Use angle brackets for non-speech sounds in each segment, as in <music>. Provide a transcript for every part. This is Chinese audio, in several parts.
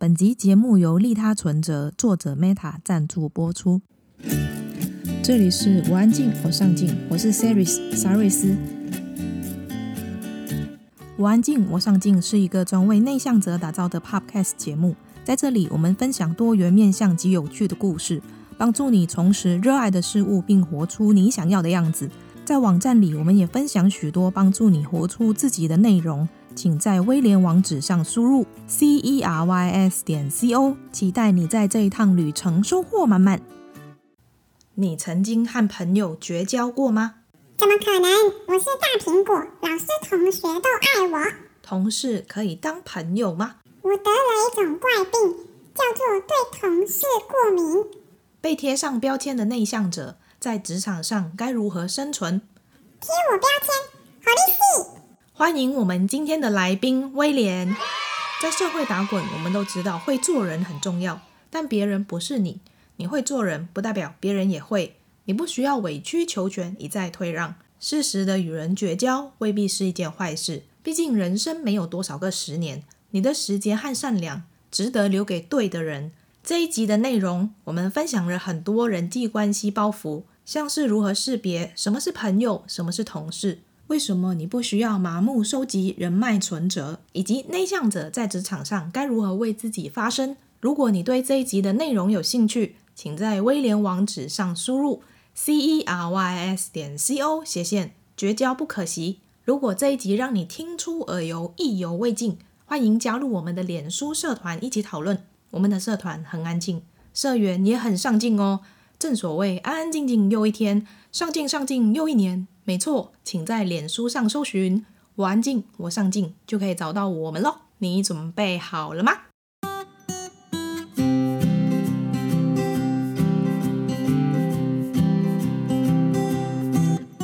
本集节目由利他存折作者 Meta 赞助播出。这里是我安静，我上进，我是 Saris 沙瑞斯。我安静，我上进是一个专为内向者打造的 Podcast 节目，在这里我们分享多元面向及有趣的故事，帮助你重拾热爱的事物，并活出你想要的样子。在网站里，我们也分享许多帮助你活出自己的内容。请在威廉网址上输入 c e r y s 点 c o，期待你在这一趟旅程收获满满。你曾经和朋友绝交过吗？怎么可能？我是大苹果，老师同学都爱我。同事可以当朋友吗？我得了一种怪病，叫做对同事过敏。被贴上标签的内向者在职场上该如何生存？贴我标签，好利息。欢迎我们今天的来宾威廉。在社会打滚，我们都知道会做人很重要，但别人不是你，你会做人不代表别人也会。你不需要委曲求全，一再退让。适时的与人绝交未必是一件坏事，毕竟人生没有多少个十年，你的时间和善良值得留给对的人。这一集的内容，我们分享了很多人际关系包袱，像是如何识别什么是朋友，什么是同事。为什么你不需要麻木收集人脉存折？以及内向者在职场上该如何为自己发声？如果你对这一集的内容有兴趣，请在威廉网址上输入 c e r y s 点 c o 斜线绝交不可惜。如果这一集让你听出耳油，意犹未尽，欢迎加入我们的脸书社团一起讨论。我们的社团很安静，社员也很上进哦。正所谓安安静静又一天，上进上进又一年。没错，请在脸书上搜寻“我安静，我上镜”，就可以找到我们喽。你准备好了吗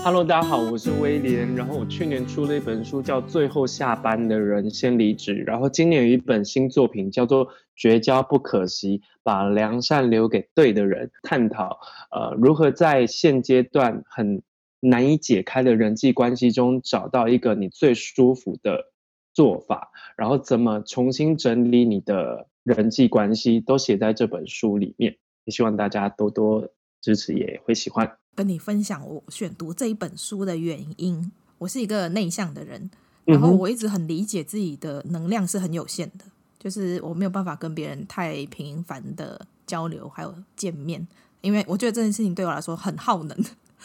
？Hello，大家好，我是威廉。然后我去年出了一本书，叫《最后下班的人先离职》。然后今年有一本新作品，叫做《绝交不可惜，把良善留给对的人》，探讨呃如何在现阶段很难以解开的人际关系中，找到一个你最舒服的做法，然后怎么重新整理你的人际关系，都写在这本书里面。也希望大家多多支持，也会喜欢。跟你分享我选读这一本书的原因。我是一个内向的人，然后我一直很理解自己的能量是很有限的，就是我没有办法跟别人太频繁的交流，还有见面，因为我觉得这件事情对我来说很耗能。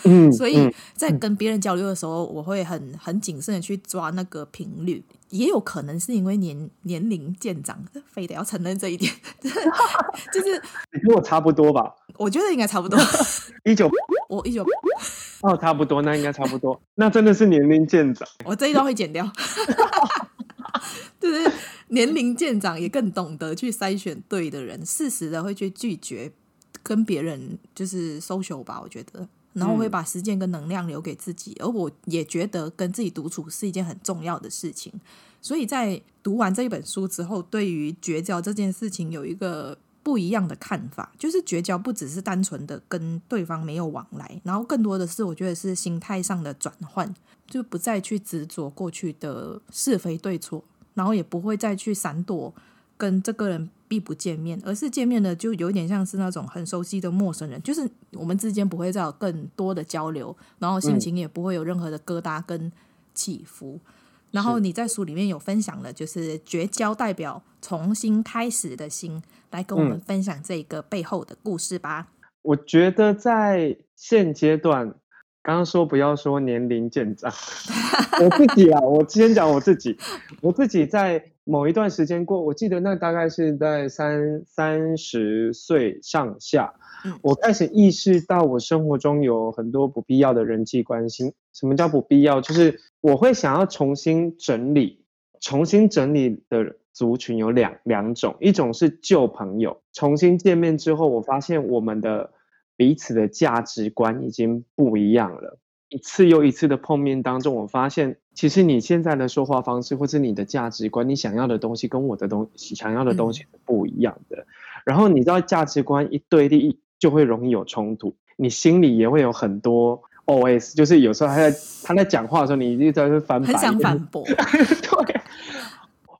嗯，所以在跟别人交流的时候，我会很很谨慎的去抓那个频率，也有可能是因为年年龄渐长，<laughs> 非得要承认这一点，<laughs> 就是你跟我差不多吧？<laughs> 我觉得应该差不多。一九，我一九，哦，差不多，那应该差不多，那真的是年龄渐长。我这一段会剪掉，就是年龄渐长，也更懂得去筛选对的人，适时的会去拒绝跟别人就是 social 吧，我觉得。然后会把时间跟能量留给自己，而我也觉得跟自己独处是一件很重要的事情。所以在读完这一本书之后，对于绝交这件事情有一个不一样的看法，就是绝交不只是单纯的跟对方没有往来，然后更多的是我觉得是心态上的转换，就不再去执着过去的是非对错，然后也不会再去闪躲。跟这个人必不见面，而是见面的就有点像是那种很熟悉的陌生人，就是我们之间不会再有更多的交流，然后心情也不会有任何的疙瘩跟起伏。嗯、然后你在书里面有分享了，就是绝交代表重新开始的心，来跟我们分享这个背后的故事吧。我觉得在现阶段。刚刚说不要说年龄渐长，<laughs> 我自己啊，我先讲我自己，我自己在某一段时间过，我记得那大概是在三三十岁上下，我开始意识到我生活中有很多不必要的人际关系。什么叫不必要？就是我会想要重新整理，重新整理的族群有两两种，一种是旧朋友，重新见面之后，我发现我们的。彼此的价值观已经不一样了。一次又一次的碰面当中，我发现其实你现在的说话方式，或是你的价值观，你想要的东西跟我的东西想要的东西是不一样的。嗯、然后你知道价值观一对立，就会容易有冲突。你心里也会有很多 OS，就是有时候他在他在讲话的时候，你一直在翻白眼，很想反 <laughs> 驳。对，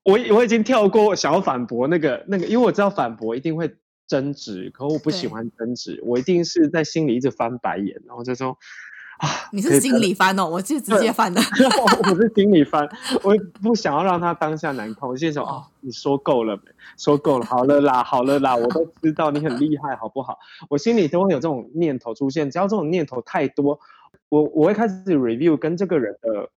我我已经跳过想要反驳那个那个，因为我知道反驳一定会争执，可我不喜欢争执，我一定是在心里一直翻白眼，然后就说。啊，你是心里翻哦，我是直接翻的。<laughs> 我是心里翻，我不想要让他当下难堪。我心说，哦，你说够了没？说够了，好了啦，好了啦，我都知道你很厉害，好不好？我心里都会有这种念头出现，只要这种念头太多，我我会开始 review 跟这个人的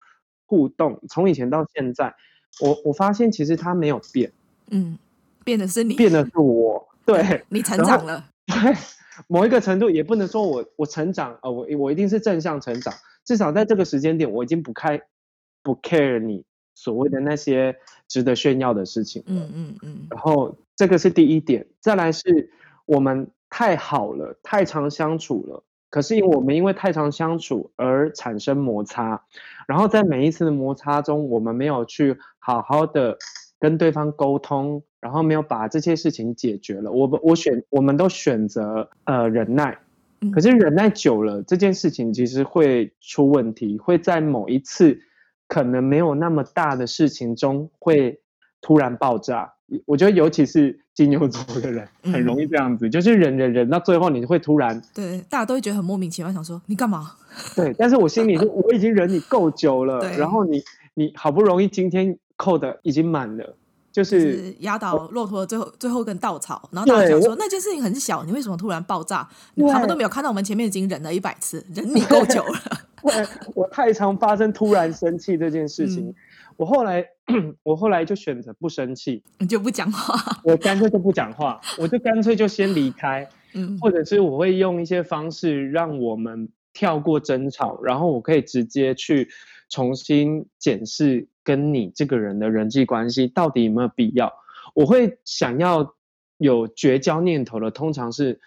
互动，从以前到现在，我我发现其实他没有变，嗯，变的是你，变的是我，对，你成长了，对。<laughs> 某一个程度也不能说我我成长啊、呃，我我一定是正向成长，至少在这个时间点，我已经不开不 care 你所谓的那些值得炫耀的事情。嗯嗯嗯。然后这个是第一点，再来是我们太好了，太常相处了，可是因为我们因为太常相处而产生摩擦，然后在每一次的摩擦中，我们没有去好好的跟对方沟通。然后没有把这些事情解决了，我我选我们都选择呃忍耐，可是忍耐久了，这件事情其实会出问题，会在某一次可能没有那么大的事情中会突然爆炸。我觉得尤其是金牛座的人很容易这样子，嗯、就是忍忍忍到最后你会突然对，大家都会觉得很莫名其妙，想说你干嘛？对，但是我心里说我已经忍你够久了，<laughs> 然后你你好不容易今天扣的已经满了。就是压倒骆驼的最后最后一根稻草，然后大家讲说那件事情很小，你为什么突然爆炸？他们都没有看到我们前面已经忍了一百次，忍你够久了。<laughs> 我太常发生突然生气这件事情，嗯、我后来 <clears throat> 我后来就选择不生气，你就不讲话，我干脆就不讲话，我就干脆就先离开，嗯，或者是我会用一些方式让我们跳过争吵，然后我可以直接去重新检视。跟你这个人的人际关系到底有没有必要？我会想要有绝交念头的，通常是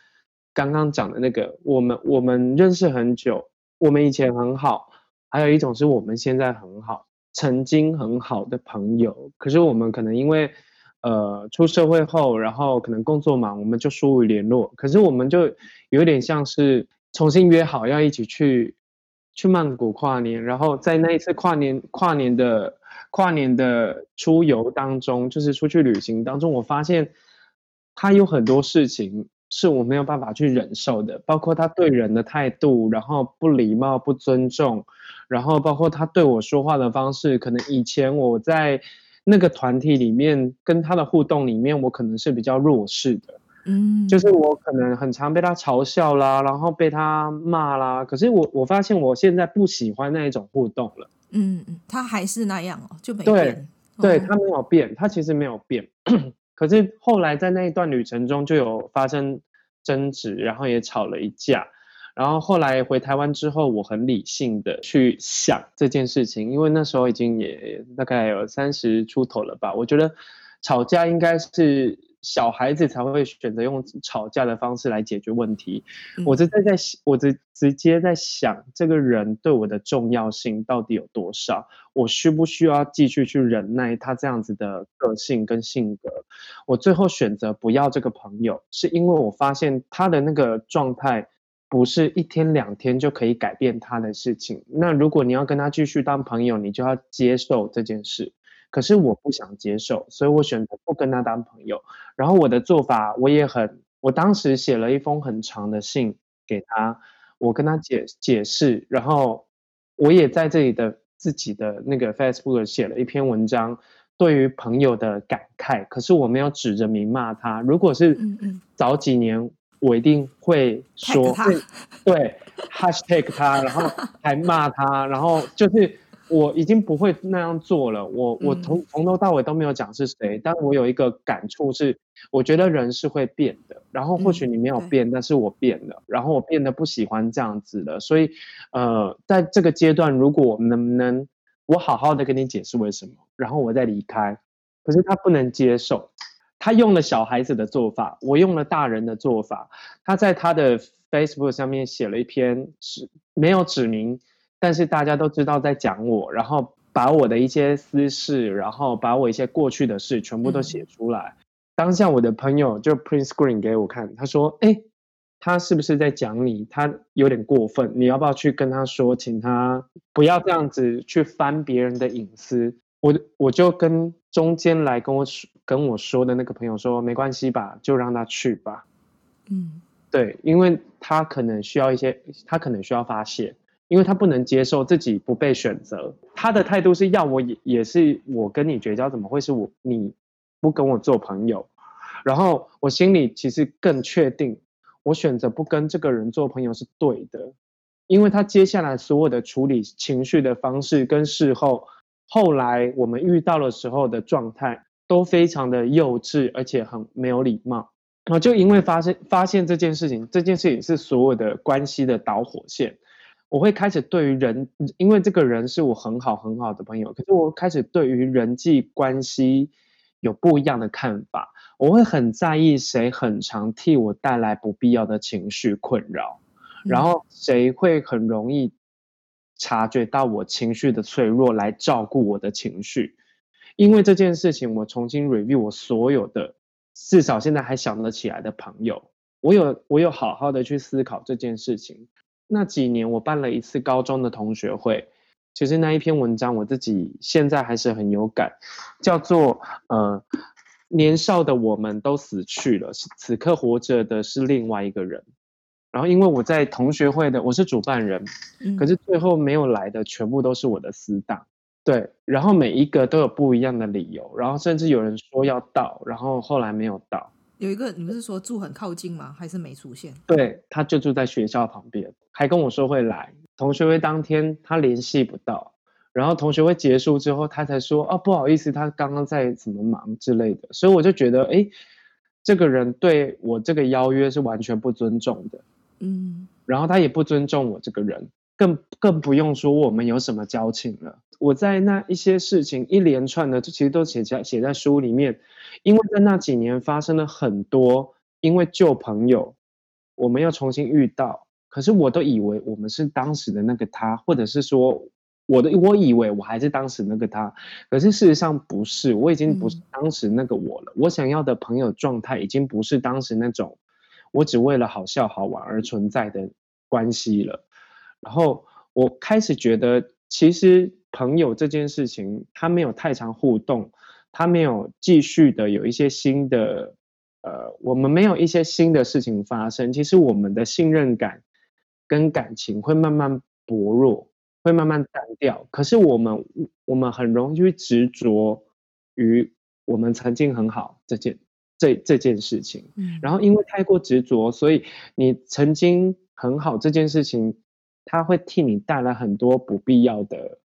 刚刚讲的那个，我们我们认识很久，我们以前很好，还有一种是我们现在很好，曾经很好的朋友，可是我们可能因为呃出社会后，然后可能工作忙，我们就疏于联络，可是我们就有点像是重新约好要一起去去曼谷跨年，然后在那一次跨年跨年的。跨年的出游当中，就是出去旅行当中，我发现他有很多事情是我没有办法去忍受的，包括他对人的态度，然后不礼貌、不尊重，然后包括他对我说话的方式，可能以前我在那个团体里面跟他的互动里面，我可能是比较弱势的，嗯，就是我可能很常被他嘲笑啦，然后被他骂啦，可是我我发现我现在不喜欢那一种互动了。嗯嗯，他还是那样哦，就没变。对，对，他没有变，他其实没有变。<clears throat> 可是后来在那一段旅程中就有发生争执，然后也吵了一架。然后后来回台湾之后，我很理性的去想这件事情，因为那时候已经也大概有三十出头了吧。我觉得吵架应该是。小孩子才会选择用吵架的方式来解决问题。嗯、我直在在，我直直接在想，这个人对我的重要性到底有多少？我需不需要继续去忍耐他这样子的个性跟性格？我最后选择不要这个朋友，是因为我发现他的那个状态不是一天两天就可以改变他的事情。那如果你要跟他继续当朋友，你就要接受这件事。可是我不想接受，所以我选择不跟他当朋友。然后我的做法，我也很，我当时写了一封很长的信给他，我跟他解解释，然后我也在这里的自己的那个 Facebook 写了一篇文章，对于朋友的感慨。可是我没有指着名骂他。如果是早几年，我一定会说，对，hashtag 他，然后还骂他，然后就是。我已经不会那样做了。我我从从头到尾都没有讲是谁，但我有一个感触是，我觉得人是会变的。然后或许你没有变，但是我变了。然后我变得不喜欢这样子了。所以，呃，在这个阶段，如果能不能我好好的跟你解释为什么，然后我再离开。可是他不能接受，他用了小孩子的做法，我用了大人的做法。他在他的 Facebook 上面写了一篇，指没有指明。但是大家都知道在讲我，然后把我的一些私事，然后把我一些过去的事全部都写出来。嗯、当下我的朋友就 print screen 给我看，他说：“哎，他是不是在讲你？他有点过分，你要不要去跟他说，请他不要这样子去翻别人的隐私？”我我就跟中间来跟我说跟我说的那个朋友说，没关系吧，就让他去吧。嗯，对，因为他可能需要一些，他可能需要发泄，因为他不能接受自己不被选择。他的态度是要我也也是我跟你绝交，怎么会是我你不跟我做朋友？然后我心里其实更确定，我选择不跟这个人做朋友是对的，因为他接下来所有的处理情绪的方式跟事后。后来我们遇到的时候的状态都非常的幼稚，而且很没有礼貌。然后，就因为发现发现这件事情，这件事情是所有的关系的导火线。我会开始对于人，因为这个人是我很好很好的朋友，可是我开始对于人际关系有不一样的看法。我会很在意谁很常替我带来不必要的情绪困扰，然后谁会很容易。察觉到我情绪的脆弱，来照顾我的情绪。因为这件事情，我重新 review 我所有的，至少现在还想得起来的朋友，我有我有好好的去思考这件事情。那几年我办了一次高中的同学会，其实那一篇文章我自己现在还是很有感，叫做呃，年少的我们都死去了，此刻活着的是另外一个人。然后，因为我在同学会的，我是主办人，嗯，可是最后没有来的全部都是我的死党，对。然后每一个都有不一样的理由，然后甚至有人说要到，然后后来没有到。有一个，你不是说住很靠近吗？还是没出现？对，他就住在学校旁边，还跟我说会来。同学会当天他联系不到，然后同学会结束之后，他才说哦，不好意思，他刚刚在怎么忙之类的。所以我就觉得，哎，这个人对我这个邀约是完全不尊重的。嗯，然后他也不尊重我这个人，更更不用说我们有什么交情了。我在那一些事情一连串的，这其实都写在写在书里面，因为在那几年发生了很多，因为旧朋友，我们要重新遇到，可是我都以为我们是当时的那个他，或者是说我的我以为我还是当时那个他，可是事实上不是，我已经不是当时那个我了。我想要的朋友状态已经不是当时那种。我只为了好笑好玩而存在的关系了，然后我开始觉得，其实朋友这件事情，他没有太常互动，他没有继续的有一些新的，呃，我们没有一些新的事情发生，其实我们的信任感跟感情会慢慢薄弱，会慢慢淡掉。可是我们我们很容易去执着于我们曾经很好这件。这这件事情，然后因为太过执着，所以你曾经很好这件事情，它会替你带来很多不必要的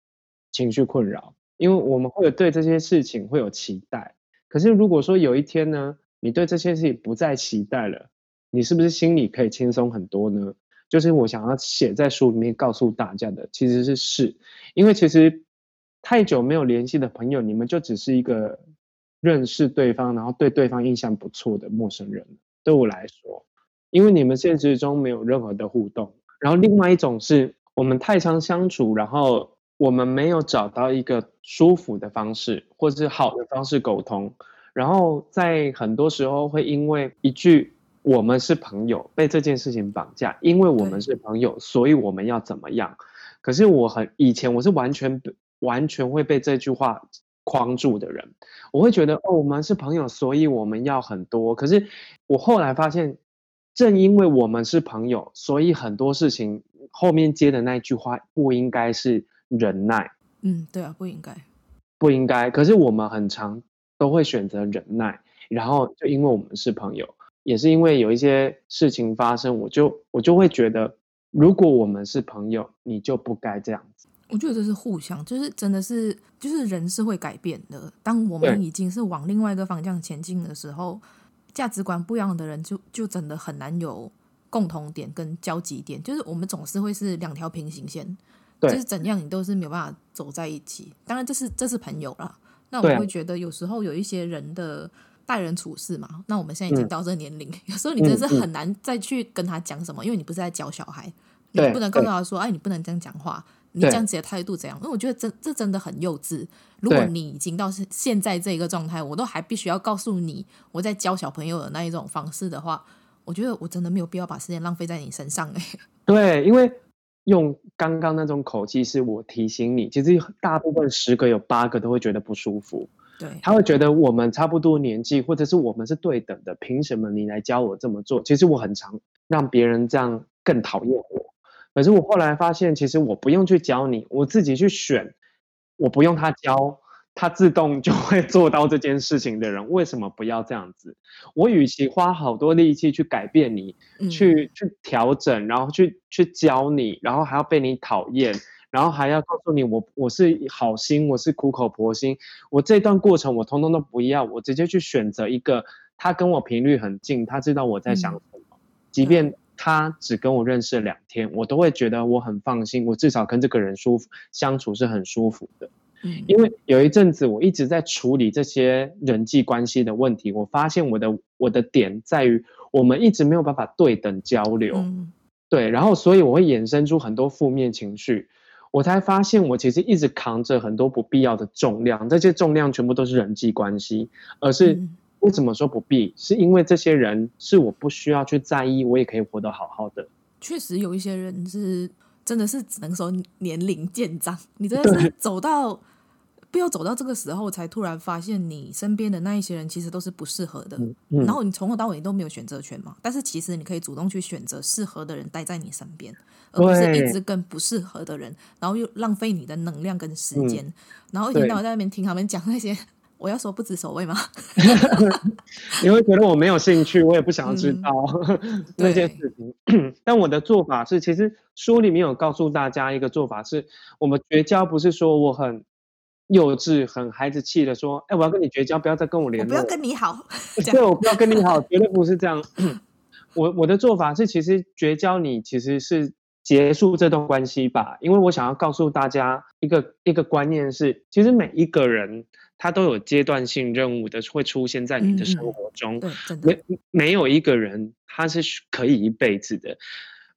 情绪困扰。因为我们会有对这些事情会有期待，可是如果说有一天呢，你对这些事情不再期待了，你是不是心里可以轻松很多呢？就是我想要写在书里面告诉大家的，其实是是，因为其实太久没有联系的朋友，你们就只是一个。认识对方，然后对对方印象不错的陌生人，对我来说，因为你们现实中没有任何的互动。然后另外一种是我们太常相处，然后我们没有找到一个舒服的方式，或者是好的方式沟通。然后在很多时候会因为一句“我们是朋友”被这件事情绑架，因为我们是朋友，所以我们要怎么样？可是我很以前我是完全完全会被这句话。框住的人，我会觉得哦，我们是朋友，所以我们要很多。可是我后来发现，正因为我们是朋友，所以很多事情后面接的那句话不应该是忍耐。嗯，对啊，不应该，不应该。可是我们很常都会选择忍耐，然后就因为我们是朋友，也是因为有一些事情发生，我就我就会觉得，如果我们是朋友，你就不该这样子。我觉得这是互相，就是真的是，就是人是会改变的。当我们已经是往另外一个方向前进的时候，价值观不一样的人就就真的很难有共同点跟交集点。就是我们总是会是两条平行线，就是怎样你都是没有办法走在一起。当然，这是这是朋友啦。那我会觉得有时候有一些人的待人处事嘛，那我们现在已经到这个年龄，有时候你真的是很难再去跟他讲什么，因为你不是在教小孩，你不能告诉他说：“哎，你不能这样讲话。”你这样子的态度怎样？因为我觉得这这真的很幼稚。如果你已经到现现在这个状态，我都还必须要告诉你我在教小朋友的那一种方式的话，我觉得我真的没有必要把时间浪费在你身上。哎，<laughs> 对，因为用刚刚那种口气，是我提醒你，其实大部分十个有八个都会觉得不舒服。对，他会觉得我们差不多年纪，或者是我们是对等的，凭什么你来教我这么做？其实我很常让别人这样更讨厌我。可是我后来发现，其实我不用去教你，我自己去选，我不用他教。他自动就会做到这件事情的人，为什么不要这样子？我与其花好多力气去改变你，嗯、去去调整，然后去去教你，然后还要被你讨厌，然后还要告诉你我我是好心，我是苦口婆心，我这段过程我通通都不要，我直接去选择一个他跟我频率很近，他知道我在想什么，嗯、即便他只跟我认识两天，我都会觉得我很放心，我至少跟这个人舒服相处是很舒服的。因为有一阵子我一直在处理这些人际关系的问题，我发现我的我的点在于我们一直没有办法对等交流，对，然后所以我会衍生出很多负面情绪，我才发现我其实一直扛着很多不必要的重量，这些重量全部都是人际关系，而是为什么说不必？是因为这些人是我不需要去在意，我也可以活得好好的。确实有一些人是真的是只能说年龄渐长，你真的是走到。不要走到这个时候，才突然发现你身边的那一些人其实都是不适合的。嗯嗯、然后你从头到尾都没有选择权嘛。但是其实你可以主动去选择适合的人待在你身边，而不是一直跟不适合的人，然后又浪费你的能量跟时间。嗯、然后一天到晚在那边听他们讲那些，我要说不知所谓吗？<laughs> 你会觉得我没有兴趣，我也不想要知道、嗯、<laughs> 那件事情。<clears throat> 但我的做法是，其实书里面有告诉大家一个做法是，我们绝交不是说我很。幼稚、很孩子气的说：“哎，我要跟你绝交，不要再跟我联络。”我不要跟你好，<laughs> 对，我不要跟你好，绝对不是这样。我我的做法是，其实绝交你其实是结束这段关系吧，因为我想要告诉大家一个一个观念是，其实每一个人他都有阶段性任务的会出现在你的生活中，对，没没有一个人他是可以一辈子的，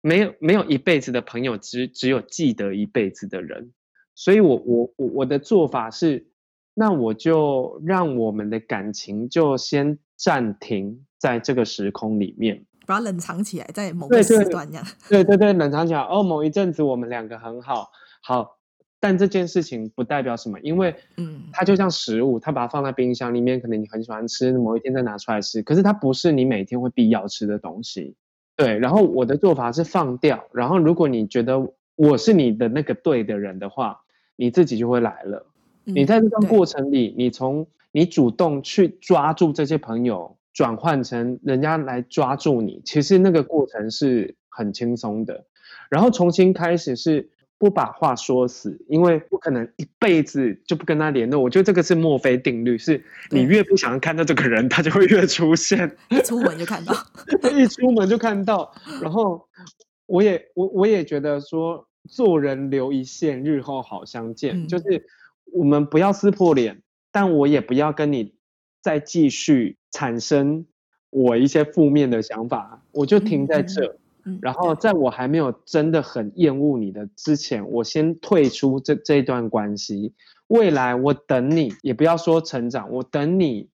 没有没有一辈子的朋友，只只有记得一辈子的人。所以我，我我我我的做法是，那我就让我们的感情就先暂停在这个时空里面，把它冷藏起来，在某个时段这样。对对对，冷藏起来。哦，某一阵子我们两个很好，好，但这件事情不代表什么，因为嗯，它就像食物，它把它放在冰箱里面，可能你很喜欢吃，某一天再拿出来吃，可是它不是你每天会必要吃的东西。对，然后我的做法是放掉，然后如果你觉得我是你的那个对的人的话。你自己就会来了。你在这段过程里，你从你主动去抓住这些朋友，转换成人家来抓住你，其实那个过程是很轻松的。然后重新开始是不把话说死，因为不可能一辈子就不跟他联络。我觉得这个是墨菲定律，是你越不想看到这个人，他就会越出现。一出门就看到，<laughs> 一出门就看到。然后我也我我也觉得说。做人留一线，日后好相见。嗯、就是我们不要撕破脸，但我也不要跟你再继续产生我一些负面的想法，我就停在这。嗯嗯、然后在我还没有真的很厌恶你的之前，我先退出这这一段关系。未来我等你，也不要说成长，我等你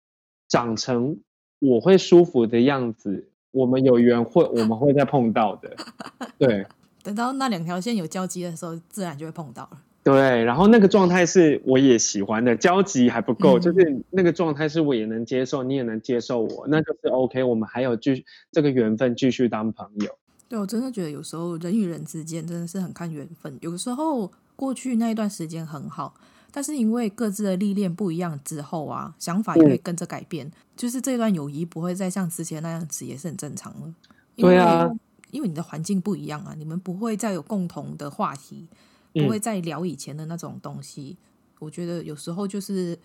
长成我会舒服的样子。我们有缘会，我们会再碰到的。<laughs> 对。等到那两条线有交集的时候，自然就会碰到了。对，然后那个状态是我也喜欢的，交集还不够，嗯、就是那个状态是我也能接受，你也能接受我，那就是 OK。我们还有继续这个缘分，继续当朋友。对，我真的觉得有时候人与人之间真的是很看缘分。有时候过去那一段时间很好，但是因为各自的历练不一样之后啊，想法也会跟着改变。嗯、就是这段友谊不会再像之前那样子，也是很正常的。对啊。因为你的环境不一样啊，你们不会再有共同的话题，不会再聊以前的那种东西。嗯、我觉得有时候就是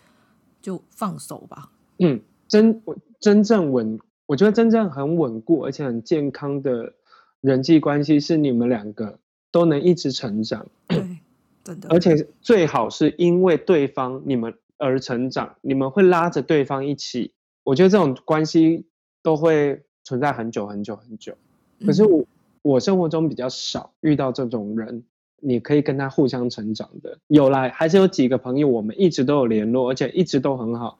就放手吧。嗯，真真正稳，我觉得真正很稳固而且很健康的人际关系是你们两个都能一直成长。对，真的。而且最好是因为对方你们而成长，你们会拉着对方一起。我觉得这种关系都会存在很久很久很久。可是我我生活中比较少遇到这种人，你可以跟他互相成长的。有来还是有几个朋友，我们一直都有联络，而且一直都很好。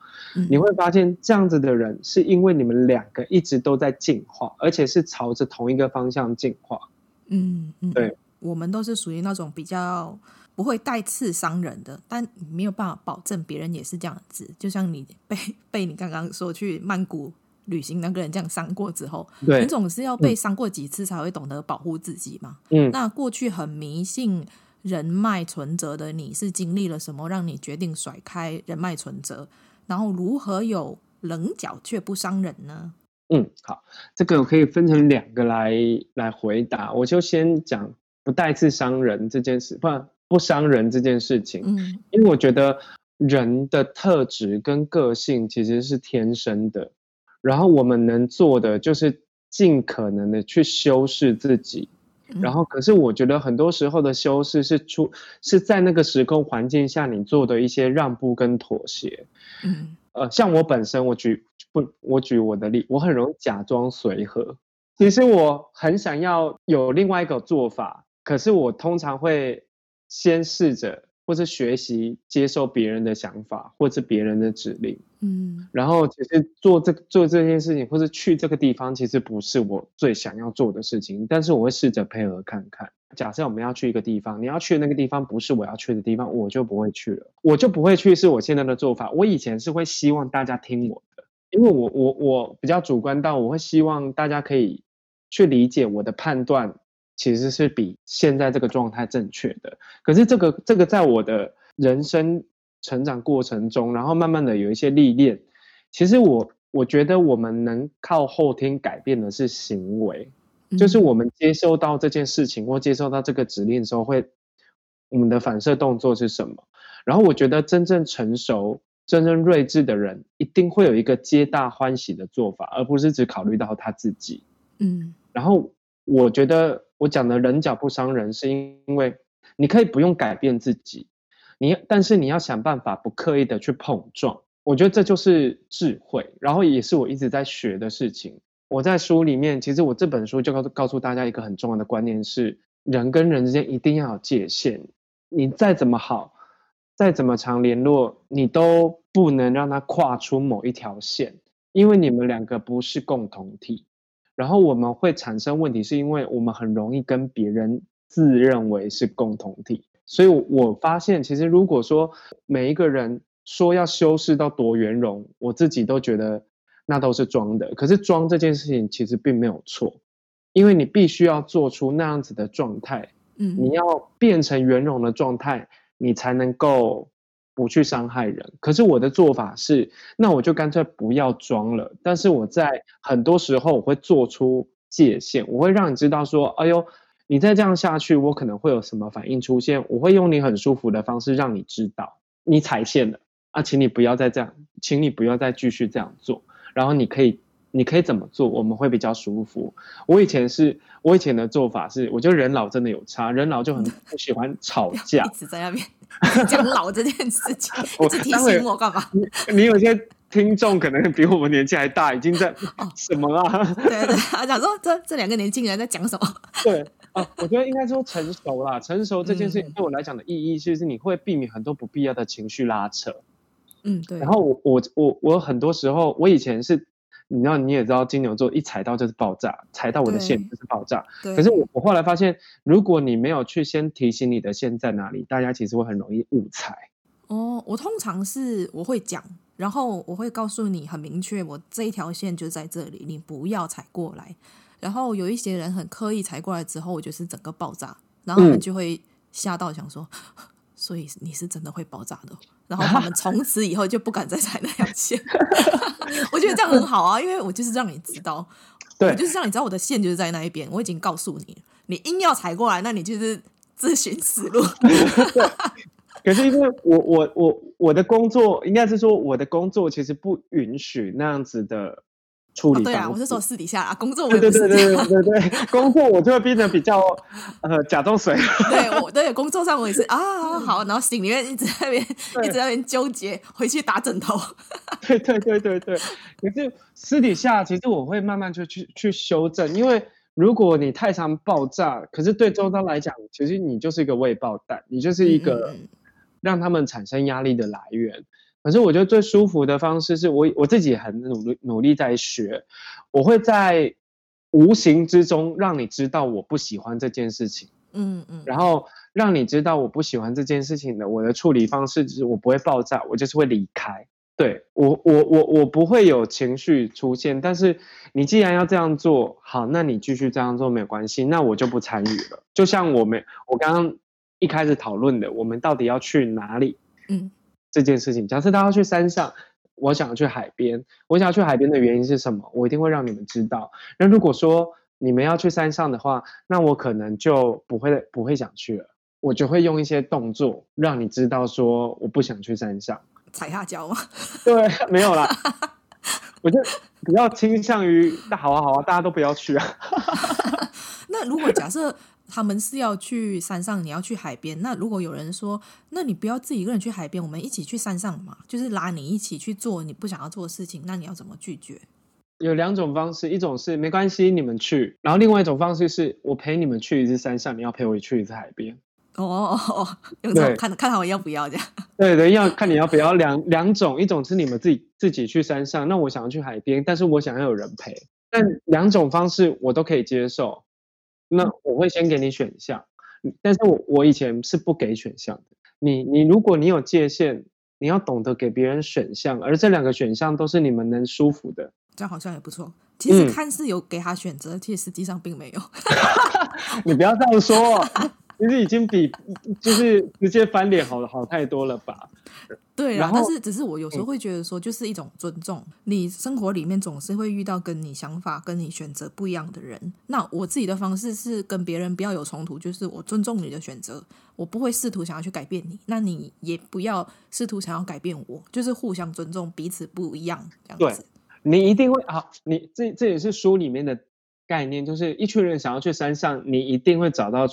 你会发现这样子的人，是因为你们两个一直都在进化，而且是朝着同一个方向进化。嗯嗯，对，我们都是属于那种比较不会带刺伤人的，但没有办法保证别人也是这样子。就像你被被你刚刚说去曼谷旅行那个人这样伤过之后，对，你总是要被伤过几次才会懂得保护自己嘛。嗯，那过去很迷信人脉存折的你是经历了什么，让你决定甩开人脉存折？然后如何有棱角却不伤人呢？嗯，好，这个我可以分成两个来来回答。我就先讲不带刺伤人这件事，不不伤人这件事情。嗯，因为我觉得人的特质跟个性其实是天生的，然后我们能做的就是尽可能的去修饰自己。嗯、然后，可是我觉得很多时候的修饰是出是在那个时空环境下你做的一些让步跟妥协。嗯，呃，像我本身，我举。不，我举我的例，我很容易假装随和。其实我很想要有另外一个做法，可是我通常会先试着或是学习接受别人的想法，或是别人的指令。嗯，然后其实做这做这件事情，或是去这个地方，其实不是我最想要做的事情，但是我会试着配合看看。假设我们要去一个地方，你要去的那个地方不是我要去的地方，我就不会去了。我就不会去，是我现在的做法。我以前是会希望大家听我的。因为我我我比较主观到，我会希望大家可以去理解我的判断，其实是比现在这个状态正确的。可是这个这个在我的人生成长过程中，然后慢慢的有一些历练，其实我我觉得我们能靠后天改变的是行为，就是我们接收到这件事情或接收到这个指令的时候，会我们的反射动作是什么？然后我觉得真正成熟。真正睿智的人一定会有一个皆大欢喜的做法，而不是只考虑到他自己。嗯，然后我觉得我讲的人脚不伤人，是因为你可以不用改变自己，你但是你要想办法不刻意的去碰撞。我觉得这就是智慧，然后也是我一直在学的事情。我在书里面，其实我这本书就告诉告诉大家一个很重要的观念是：人跟人之间一定要有界限。你再怎么好。再怎么常联络，你都不能让他跨出某一条线，因为你们两个不是共同体。然后我们会产生问题，是因为我们很容易跟别人自认为是共同体。所以我发现，其实如果说每一个人说要修饰到多圆融，我自己都觉得那都是装的。可是装这件事情其实并没有错，因为你必须要做出那样子的状态，嗯，你要变成圆融的状态。你才能够不去伤害人。可是我的做法是，那我就干脆不要装了。但是我在很多时候我会做出界限，我会让你知道说，哎呦，你再这样下去，我可能会有什么反应出现。我会用你很舒服的方式让你知道你踩线了啊，请你不要再这样，请你不要再继续这样做。然后你可以。你可以怎么做？我们会比较舒服。我以前是，我以前的做法是，我觉得人老真的有差，人老就很不喜欢 <laughs> 吵架，一直在那边 <laughs> 讲老这件事情，<laughs> 一直提醒我干嘛？你你有些听众可能比我们年纪还大，已经在 <laughs> 什么啊？哦、对对，他讲说这这两个年轻人在讲什么？对啊，我觉得应该说成熟啦，成熟这件事情对我来讲的意义，就是你会避免很多不必要的情绪拉扯。嗯，对。然后我我我我很多时候，我以前是。你知道，你也知道，金牛座一踩到就是爆炸，踩到我的线就是爆炸。可是我我后来发现，如果你没有去先提醒你的线在哪里，大家其实会很容易误踩。哦，我通常是我会讲，然后我会告诉你很明确，我这一条线就在这里，你不要踩过来。然后有一些人很刻意踩过来之后，我就是整个爆炸，然后他们就会吓到想说。嗯 <laughs> 所以你是真的会爆炸的，然后他们 <laughs> 从此以后就不敢再踩那条线。<laughs> 我觉得这样很好啊，因为我就是让你知道，对，我就是让你知道我的线就是在那一边，我已经告诉你，你硬要踩过来，那你就是自寻死路。<laughs> 可是因为我我我我的工作应该是说，我的工作其实不允许那样子的。处理、哦、对啊，我是说私底下啊，工作我对对对对对对对，工作我就会变得比较呃假装水。对，我对工作上我也是啊 <laughs> 好，然后心里面一直在那边一直在那边纠结，回去打枕头。<laughs> 对对对对对，可是私底下其实我会慢慢就去去修正，因为如果你太常爆炸，可是对周遭来讲，其实你就是一个未爆弹，你就是一个让他们产生压力的来源。可是我觉得最舒服的方式是我我自己很努力努力在学，我会在无形之中让你知道我不喜欢这件事情，嗯嗯，然后让你知道我不喜欢这件事情的，我的处理方式就是我不会爆炸，我就是会离开。对，我我我我不会有情绪出现，但是你既然要这样做，好，那你继续这样做没有关系，那我就不参与了。就像我们我刚刚一开始讨论的，我们到底要去哪里？嗯，这件事情，假设他要去山上，我想要去海边，我想要去海边的原因是什么？我一定会让你们知道。那如果说你们要去山上的话，那我可能就不会不会想去了，我就会用一些动作让你知道说我不想去山上。踩下脚吗？对，没有啦。<laughs> 我就比较倾向于，那好啊好啊，大家都不要去啊。<laughs> 那如果假设他们是要去山上，你要去海边，那如果有人说，那你不要自己一个人去海边，我们一起去山上嘛，就是拉你一起去做你不想要做的事情，那你要怎么拒绝？有两种方式，一种是没关系，你们去；然后另外一种方式是我陪你们去一次山上，你要陪我去一次海边。哦哦哦，用这种看看他们要不要这样。对对，要看你要不要两两种，一种是你们自己自己去山上，那我想要去海边，但是我想要有人陪。但两种方式我都可以接受，那我会先给你选项，但是我我以前是不给选项的。你你如果你有界限，你要懂得给别人选项，而这两个选项都是你们能舒服的，这样好像也不错。其实看似有给他选择，嗯、其实实际上并没有。<laughs> 你不要这样说。其实已经比就是直接翻脸好了好太多了吧？对啊，但是只是我有时候会觉得说，就是一种尊重。你生活里面总是会遇到跟你想法、跟你选择不一样的人。那我自己的方式是跟别人不要有冲突，就是我尊重你的选择，我不会试图想要去改变你，那你也不要试图想要改变我，就是互相尊重，彼此不一样这样子。对，你一定会啊，你这这也是书里面的概念，就是一群人想要去山上，你一定会找到。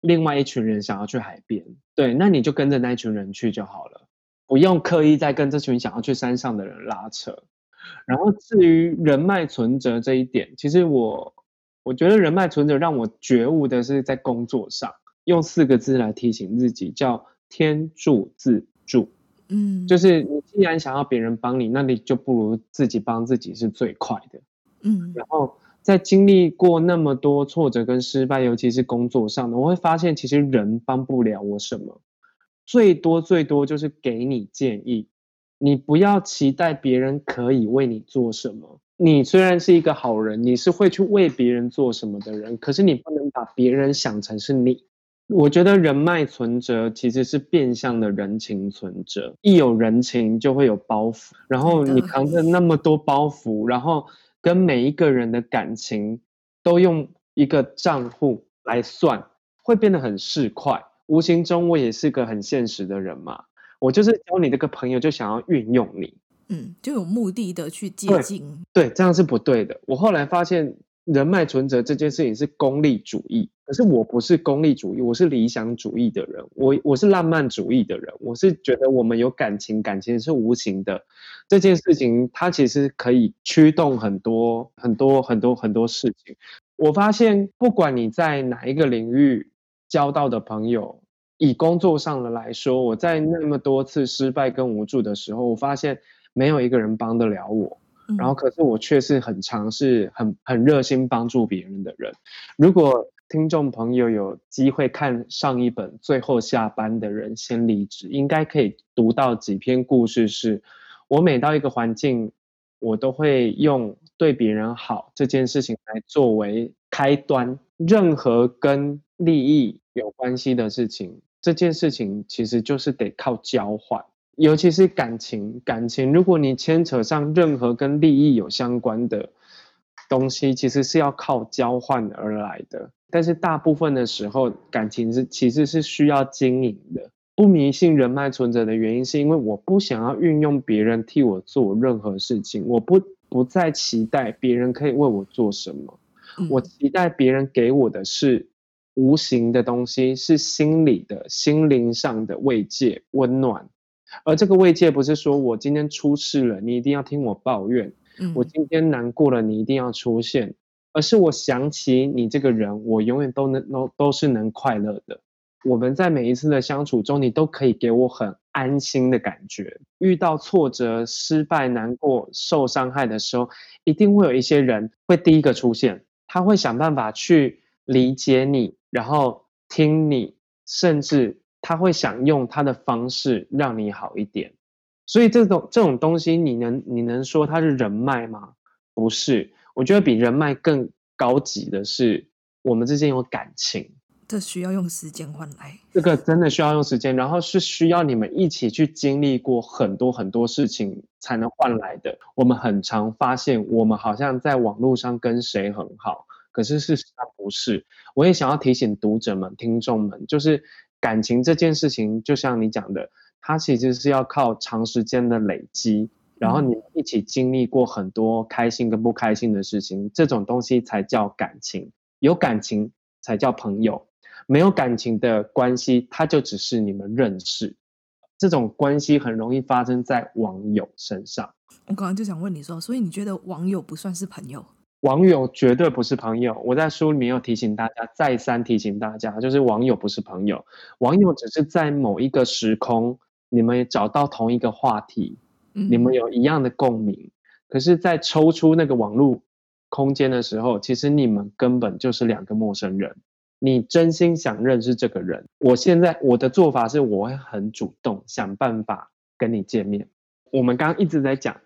另外一群人想要去海边，对，那你就跟着那一群人去就好了，不用刻意再跟这群想要去山上的人拉扯。然后至于人脉存折这一点，其实我我觉得人脉存折让我觉悟的是在工作上，用四个字来提醒自己，叫天助自助。嗯，就是你既然想要别人帮你，那你就不如自己帮自己是最快的。嗯，然后。在经历过那么多挫折跟失败，尤其是工作上的，我会发现其实人帮不了我什么，最多最多就是给你建议。你不要期待别人可以为你做什么。你虽然是一个好人，你是会去为别人做什么的人，可是你不能把别人想成是你。我觉得人脉存折其实是变相的人情存折，一有人情就会有包袱，然后你扛着那么多包袱，然后。跟每一个人的感情都用一个账户来算，会变得很市侩。无形中，我也是个很现实的人嘛。我就是交你这个朋友，就想要运用你，嗯，就有目的的去接近。对，这样是不对的。我后来发现。人脉存折这件事情是功利主义，可是我不是功利主义，我是理想主义的人，我我是浪漫主义的人，我是觉得我们有感情，感情是无形的，这件事情它其实可以驱动很多很多很多很多事情。我发现不管你在哪一个领域交到的朋友，以工作上的来说，我在那么多次失败跟无助的时候，我发现没有一个人帮得了我。然后，可是我却是很尝试、很很热心帮助别人的人。如果听众朋友有机会看上一本《最后下班的人先离职》，应该可以读到几篇故事是。是我每到一个环境，我都会用对别人好这件事情来作为开端。任何跟利益有关系的事情，这件事情其实就是得靠交换。尤其是感情，感情，如果你牵扯上任何跟利益有相关的东西，其实是要靠交换而来的。但是大部分的时候，感情是其实是需要经营的。不迷信人脉存折的原因，是因为我不想要运用别人替我做任何事情，我不不再期待别人可以为我做什么，我期待别人给我的是无形的东西，是心理的、心灵上的慰藉、温暖。而这个慰藉不是说我今天出事了，你一定要听我抱怨；嗯、我今天难过了，你一定要出现。而是我想起你这个人，我永远都能都都是能快乐的。我们在每一次的相处中，你都可以给我很安心的感觉。遇到挫折、失败、难过、受伤害的时候，一定会有一些人会第一个出现，他会想办法去理解你，然后听你，甚至他会想用他的方式让你好一点。所以这种这种东西，你能你能说它是人脉吗？不是，我觉得比人脉更高级的是我们之间有感情。这需要用时间换来，这个真的需要用时间，然后是需要你们一起去经历过很多很多事情才能换来的。我们很常发现，我们好像在网络上跟谁很好，可是事实上不是。我也想要提醒读者们、听众们，就是感情这件事情，就像你讲的。它其实是要靠长时间的累积，然后你一起经历过很多开心跟不开心的事情，这种东西才叫感情。有感情才叫朋友，没有感情的关系，它就只是你们认识。这种关系很容易发生在网友身上。我刚刚就想问你说，所以你觉得网友不算是朋友？网友绝对不是朋友。我在书里面有提醒大家，再三提醒大家，就是网友不是朋友，网友只是在某一个时空。你们找到同一个话题，你们有一样的共鸣，嗯、可是，在抽出那个网络空间的时候，其实你们根本就是两个陌生人。你真心想认识这个人，我现在我的做法是，我会很主动想办法跟你见面。我们刚刚一直在讲，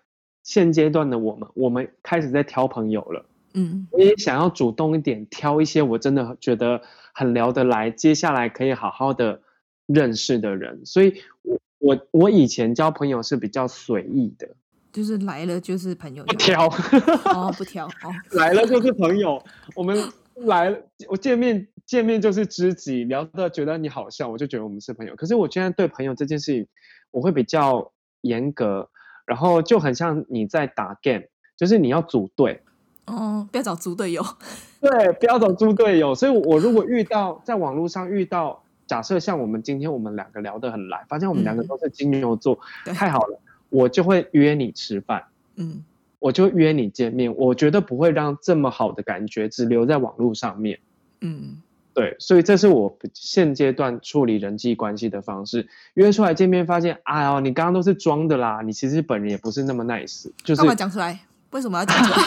现阶段的我们，我们开始在挑朋友了。嗯，我也想要主动一点，挑一些我真的觉得很聊得来，接下来可以好好的认识的人。所以，我。我我以前交朋友是比较随意的，就是来了就是朋友，不挑哦，不挑哦，<laughs> 来了就是朋友。我们来了，我见面见面就是知己，聊得觉得你好笑，我就觉得我们是朋友。可是我现在对朋友这件事情，我会比较严格，然后就很像你在打 game，就是你要组队哦，不要找猪队友，对，不要找猪队友。所以，我如果遇到在网络上遇到。假设像我们今天我们两个聊得很来，发现我们两个都是金牛座，嗯、太好了，我就会约你吃饭，嗯，我就约你见面，我觉得不会让这么好的感觉只留在网络上面，嗯，对，所以这是我现阶段处理人际关系的方式，约出来见面，发现，哎呦，你刚刚都是装的啦，你其实本人也不是那么 nice，就是干嘛讲出来？为什么要讲 <laughs> 出来？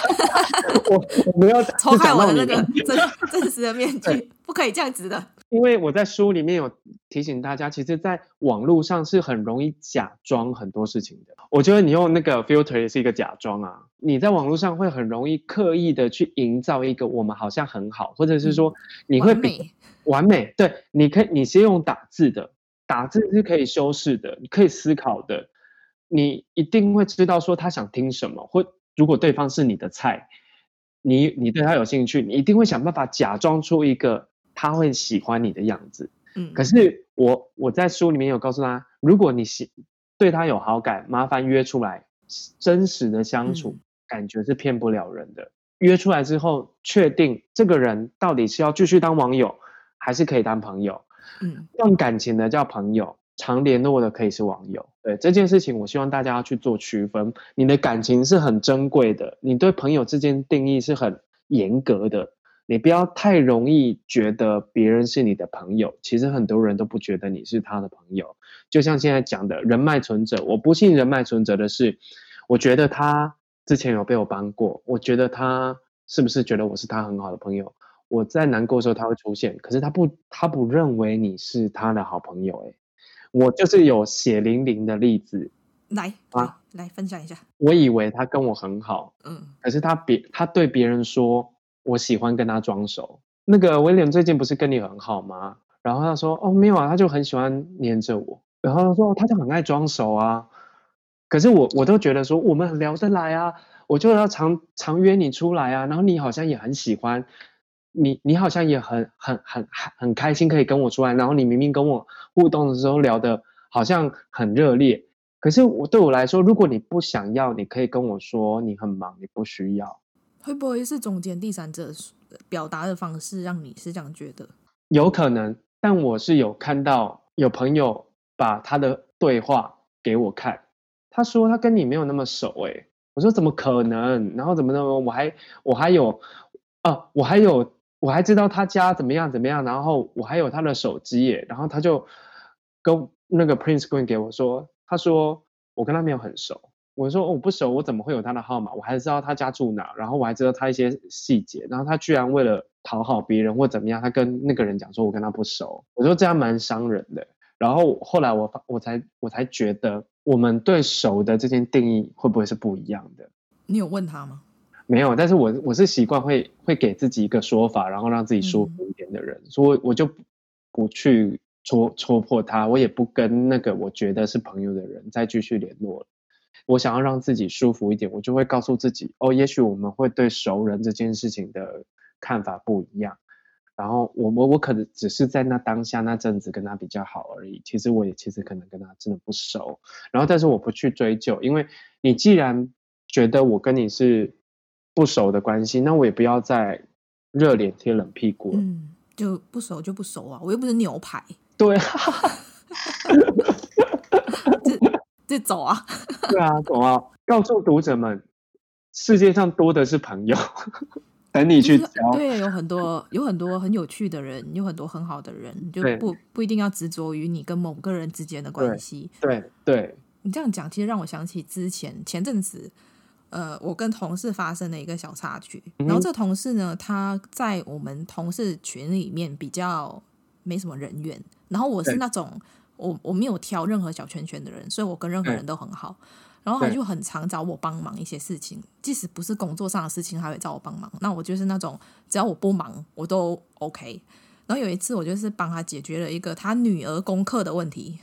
我我没有抽开我的那个真 <laughs> 真实的面具，不可以这样子的。因为我在书里面有提醒大家，其实，在网络上是很容易假装很多事情的。我觉得你用那个 filter 也是一个假装啊。你在网络上会很容易刻意的去营造一个我们好像很好，或者是说你会比完美。完美，对，你可以，你先用打字的，打字是可以修饰的，你可以思考的，你一定会知道说他想听什么，或如果对方是你的菜，你你对他有兴趣，你一定会想办法假装出一个。他会喜欢你的样子，嗯，可是我我在书里面有告诉他，如果你喜对他有好感，麻烦约出来，真实的相处，嗯，感觉是骗不了人的。约出来之后，确定这个人到底是要继续当网友，还是可以当朋友，嗯，用感情的叫朋友，常联络的可以是网友。对这件事情，我希望大家要去做区分。你的感情是很珍贵的，你对朋友之间定义是很严格的。你不要太容易觉得别人是你的朋友，其实很多人都不觉得你是他的朋友。就像现在讲的人脉存折，我不信人脉存折的是，我觉得他之前有被我帮过，我觉得他是不是觉得我是他很好的朋友？我在难过的时候他会出现，可是他不，他不认为你是他的好朋友。诶，我就是有血淋淋的例子，来啊，来分享一下。我以为他跟我很好，嗯，可是他别他对别人说。我喜欢跟他装熟。那个威廉最近不是跟你很好吗？然后他说：“哦，没有啊，他就很喜欢黏着我。”然后他说：“他就很爱装熟啊。”可是我我都觉得说我们很聊得来啊，我就要常常约你出来啊。然后你好像也很喜欢，你你好像也很很很很很开心可以跟我出来。然后你明明跟我互动的时候聊的好像很热烈，可是我对我来说，如果你不想要，你可以跟我说你很忙，你不需要。会不会是中间第三者表达的方式让你是这样觉得？有可能，但我是有看到有朋友把他的对话给我看，他说他跟你没有那么熟，诶，我说怎么可能？然后怎么怎么，我还我还有啊，我还有我还知道他家怎么样怎么样，然后我还有他的手机耶，然后他就跟那个 Prince Queen 给我说，他说我跟他没有很熟。我说我不熟，我怎么会有他的号码？我还知道他家住哪，然后我还知道他一些细节。然后他居然为了讨好别人或怎么样，他跟那个人讲说我跟他不熟，我说这样蛮伤人的。然后后来我我才我才觉得，我们对熟的这件定义会不会是不一样的？你有问他吗？没有，但是我我是习惯会会给自己一个说法，然后让自己舒服一点的人，嗯、所以我就不去戳戳破他，我也不跟那个我觉得是朋友的人再继续联络了。我想要让自己舒服一点，我就会告诉自己，哦，也许我们会对熟人这件事情的看法不一样。然后我我我可能只是在那当下那阵子跟他比较好而已，其实我也其实可能跟他真的不熟。然后但是我不去追究，因为你既然觉得我跟你是不熟的关系，那我也不要再热脸贴冷屁股。嗯，就不熟就不熟啊，我又不是牛排。对啊，<laughs> 这这走啊。对啊，走啊！告诉读者们，世界上多的是朋友。<laughs> 等你去交，对，有很多有很多很有趣的人，有很多很好的人，就不不一定要执着于你跟某个人之间的关系。对对，对你这样讲，其实让我想起之前前阵子，呃，我跟同事发生了一个小插曲。嗯、然后这同事呢，他在我们同事群里面比较没什么人缘。然后我是那种我我没有挑任何小圈圈的人，所以我跟任何人都很好。然后他就很常找我帮忙一些事情，即使不是工作上的事情，他会找我帮忙。那我就是那种只要我不忙，我都 OK。然后有一次，我就是帮他解决了一个他女儿功课的问题，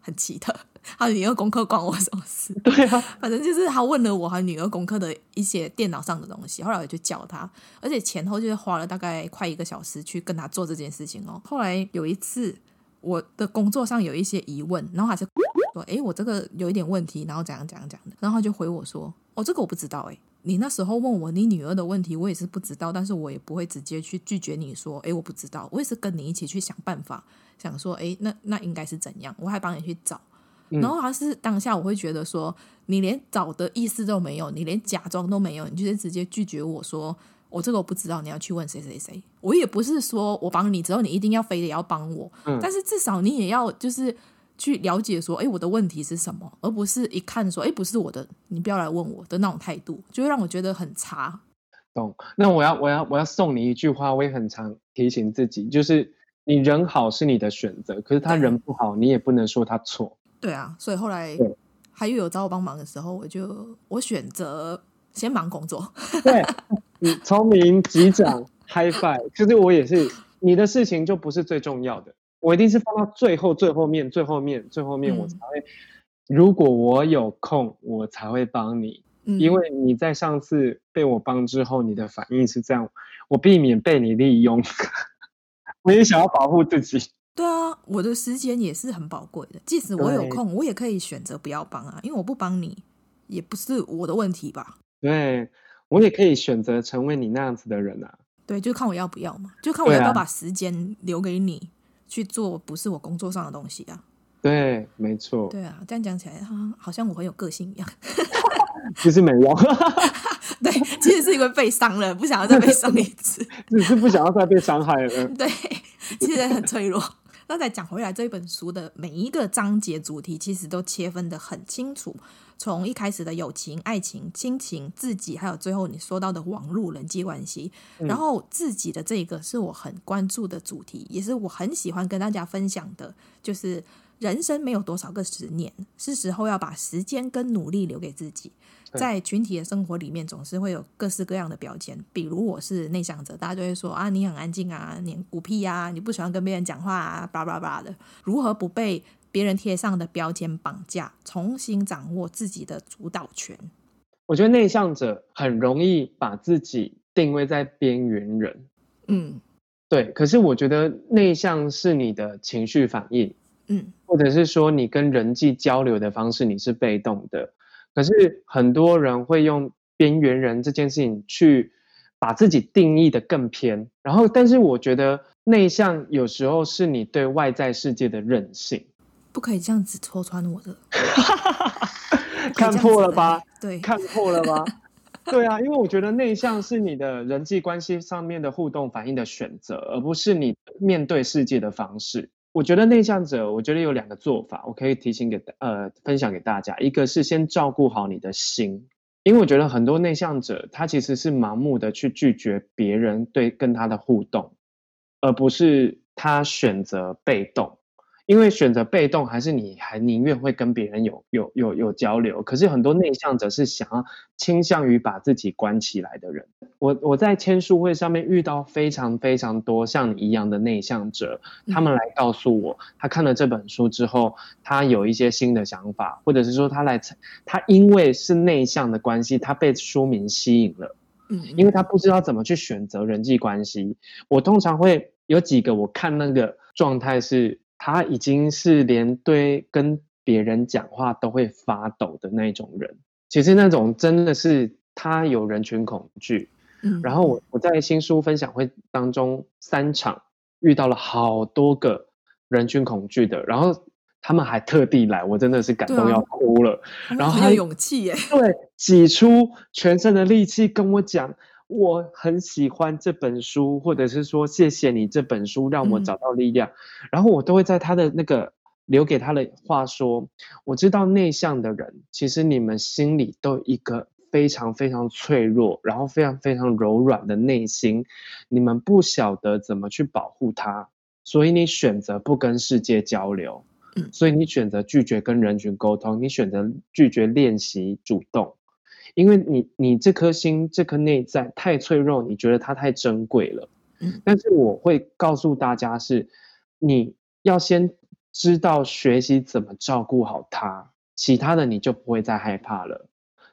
很奇特。他女儿功课关我什么事？对啊，反正就是他问了我和女儿功课的一些电脑上的东西。后来我就教他，而且前后就是花了大概快一个小时去跟他做这件事情哦。后来有一次，我的工作上有一些疑问，然后还是。说哎，我这个有一点问题，然后怎样怎样讲的，然后他就回我说：“哦，这个我不知道。”哎，你那时候问我你女儿的问题，我也是不知道，但是我也不会直接去拒绝你说：“哎，我不知道。”我也是跟你一起去想办法，想说：“哎，那那应该是怎样？”我还帮你去找。然后还是当下我会觉得说，你连找的意思都没有，你连假装都没有，你就是直接拒绝我说：“我这个我不知道，你要去问谁谁谁。”我也不是说我帮你之后你一定要非得要帮我，嗯，但是至少你也要就是。去了解说，哎，我的问题是什么，而不是一看说，哎，不是我的，你不要来问我的那种态度，就会让我觉得很差。懂？那我要，我要，我要送你一句话，我也很常提醒自己，就是你人好是你的选择，可是他人不好，你也不能说他错。对啊，所以后来还有有找我帮忙的时候，我就我选择先忙工作。<laughs> 对，你聪明机长，High Five，就是我也是，你的事情就不是最重要的。我一定是放到最后、最后面、最后面、最后面，我才会。嗯、如果我有空，我才会帮你。嗯、因为你在上次被我帮之后，你的反应是这样，我避免被你利用。<laughs> 我也想要保护自己。对啊，我的时间也是很宝贵的。即使我有空，我也可以选择不要帮啊，因为我不帮你，也不是我的问题吧？对，我也可以选择成为你那样子的人啊。对，就看我要不要嘛，就看我要不要把时间留给你。去做不是我工作上的东西啊，对，没错，对啊，这样讲起来，好像我很有个性一样，<laughs> 其实没有，<laughs> 对，其实是因为被伤了，不想要再被伤一次，只是不想要再被伤害了，<laughs> 对，其实很脆弱。那再讲回来，这本书的每一个章节主题其实都切分的很清楚。从一开始的友情、爱情、亲情、自己，还有最后你说到的网络人际关系，然后自己的这个是我很关注的主题，也是我很喜欢跟大家分享的，就是人生没有多少个十年，是时候要把时间跟努力留给自己。在群体的生活里面，总是会有各式各样的标签，比如我是内向者，大家就会说啊，你很安静啊，你孤僻啊，你不喜欢跟别人讲话啊，叭叭叭的，如何不被别人贴上的标签绑架，重新掌握自己的主导权。我觉得内向者很容易把自己定位在边缘人。嗯，对。可是我觉得内向是你的情绪反应，嗯，或者是说你跟人际交流的方式你是被动的。可是很多人会用边缘人这件事情去把自己定义的更偏。然后，但是我觉得内向有时候是你对外在世界的任性。不可以这样子戳穿我的，<laughs> 看破了吧？对，看破了吧？对啊，因为我觉得内向是你的人际关系上面的互动反应的选择，而不是你面对世界的方式。我觉得内向者，我觉得有两个做法，我可以提醒给呃分享给大家，一个是先照顾好你的心，因为我觉得很多内向者，他其实是盲目的去拒绝别人对跟他的互动，而不是他选择被动。因为选择被动，还是你还宁愿会跟别人有有有有交流？可是很多内向者是想要倾向于把自己关起来的人。我我在签书会上面遇到非常非常多像你一样的内向者，他们来告诉我，他看了这本书之后，他有一些新的想法，或者是说他来他因为是内向的关系，他被书名吸引了，嗯，因为他不知道怎么去选择人际关系。我通常会有几个，我看那个状态是。他已经是连对跟别人讲话都会发抖的那种人，其实那种真的是他有人群恐惧。嗯，然后我我在新书分享会当中三场遇到了好多个人群恐惧的，然后他们还特地来，我真的是感动要哭了。啊、然后很有勇气耶，对，挤出全身的力气跟我讲。我很喜欢这本书，或者是说谢谢你这本书让我找到力量，嗯、然后我都会在他的那个留给他的话说，我知道内向的人其实你们心里都有一个非常非常脆弱，然后非常非常柔软的内心，你们不晓得怎么去保护它，所以你选择不跟世界交流，嗯、所以你选择拒绝跟人群沟通，你选择拒绝练习主动。因为你你这颗心这颗内在太脆弱，你觉得它太珍贵了。嗯，但是我会告诉大家是，你要先知道学习怎么照顾好它，其他的你就不会再害怕了。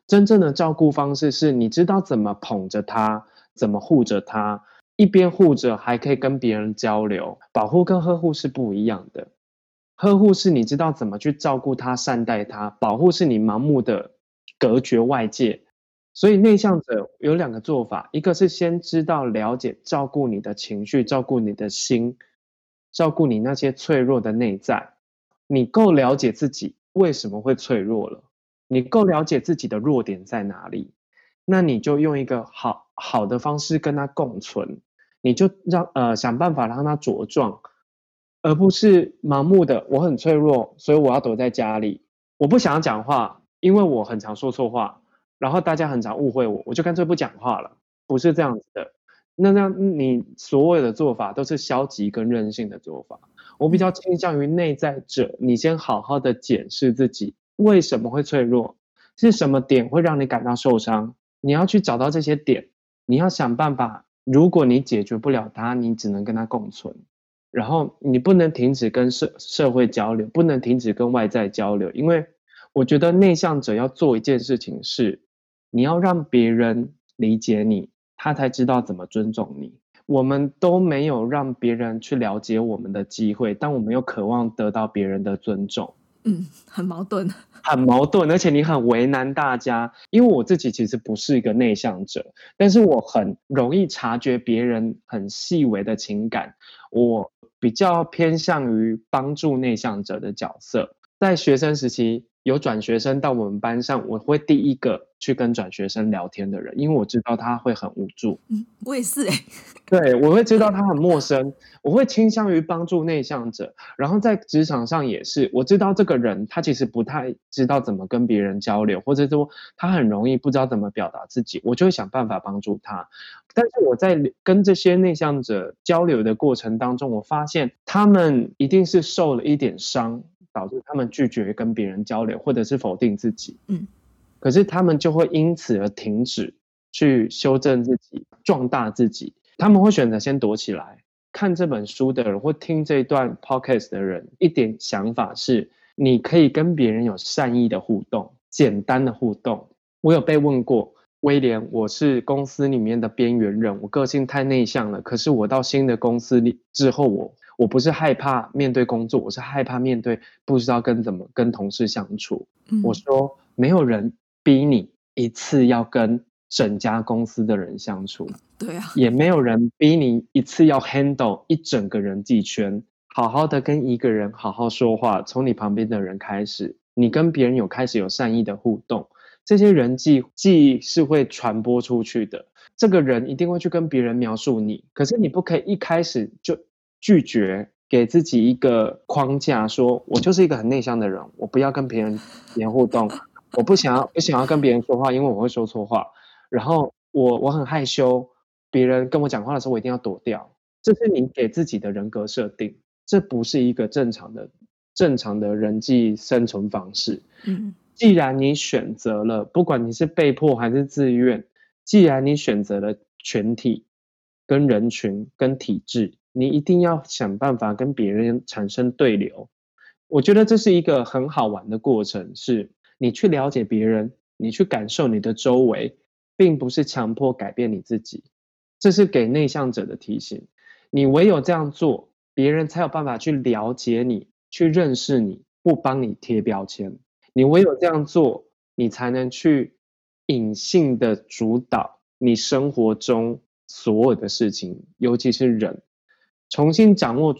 真正的照顾方式是你知道怎么捧着它，怎么护着它，一边护着还可以跟别人交流。保护跟呵护是不一样的，呵护是你知道怎么去照顾它、善待它，保护是你盲目的。隔绝外界，所以内向者有两个做法：一个是先知道、了解、照顾你的情绪，照顾你的心，照顾你那些脆弱的内在。你够了解自己为什么会脆弱了，你够了解自己的弱点在哪里，那你就用一个好好的方式跟他共存，你就让呃想办法让他茁壮，而不是盲目的我很脆弱，所以我要躲在家里，我不想要讲话。因为我很常说错话，然后大家很常误会我，我就干脆不讲话了。不是这样子的，那那你所有的做法都是消极跟任性的做法。我比较倾向于内在者，你先好好的检视自己为什么会脆弱，是什么点会让你感到受伤，你要去找到这些点，你要想办法。如果你解决不了它，你只能跟它共存，然后你不能停止跟社社会交流，不能停止跟外在交流，因为。我觉得内向者要做一件事情是，你要让别人理解你，他才知道怎么尊重你。我们都没有让别人去了解我们的机会，但我们又渴望得到别人的尊重。嗯，很矛盾，很矛盾，而且你很为难大家。因为我自己其实不是一个内向者，但是我很容易察觉别人很细微的情感。我比较偏向于帮助内向者的角色，在学生时期。有转学生到我们班上，我会第一个去跟转学生聊天的人，因为我知道他会很无助。嗯，我也是哎、欸。<laughs> 对，我会知道他很陌生，我会倾向于帮助内向者。然后在职场上也是，我知道这个人他其实不太知道怎么跟别人交流，或者说他很容易不知道怎么表达自己，我就会想办法帮助他。但是我在跟这些内向者交流的过程当中，我发现他们一定是受了一点伤。导致他们拒绝跟别人交流，或者是否定自己。嗯，可是他们就会因此而停止去修正自己、壮大自己。他们会选择先躲起来。看这本书的人或听这段 podcast 的人，一点想法是：你可以跟别人有善意的互动，简单的互动。我有被问过，威廉，我是公司里面的边缘人，我个性太内向了。可是我到新的公司里之后，我。我不是害怕面对工作，我是害怕面对不知道跟怎么跟同事相处。嗯、我说，没有人逼你一次要跟整家公司的人相处，对啊，也没有人逼你一次要 handle 一整个人际圈。好好的跟一个人好好说话，从你旁边的人开始，你跟别人有开始有善意的互动，这些人际记忆是会传播出去的。这个人一定会去跟别人描述你，可是你不可以一开始就。拒绝给自己一个框架说，说我就是一个很内向的人，我不要跟别人连互动，<laughs> 我不想要不想要跟别人说话，因为我会说错话。然后我我很害羞，别人跟我讲话的时候，我一定要躲掉。这是你给自己的人格设定，这不是一个正常的正常的人际生存方式。嗯，既然你选择了，不管你是被迫还是自愿，既然你选择了群体、跟人群、跟体制，你一定要想办法跟别人产生对流。我觉得这是一个很好玩的过程，是你去了解别人，你去感受你的周围，并不是强迫改变你自己。这是给内向者的提醒。你唯有这样做，别人才有办法去了解你，去认识你，不帮你贴标签。你唯有这样做，你才能去隐性的主导你生活中所有的事情，尤其是人，重新掌握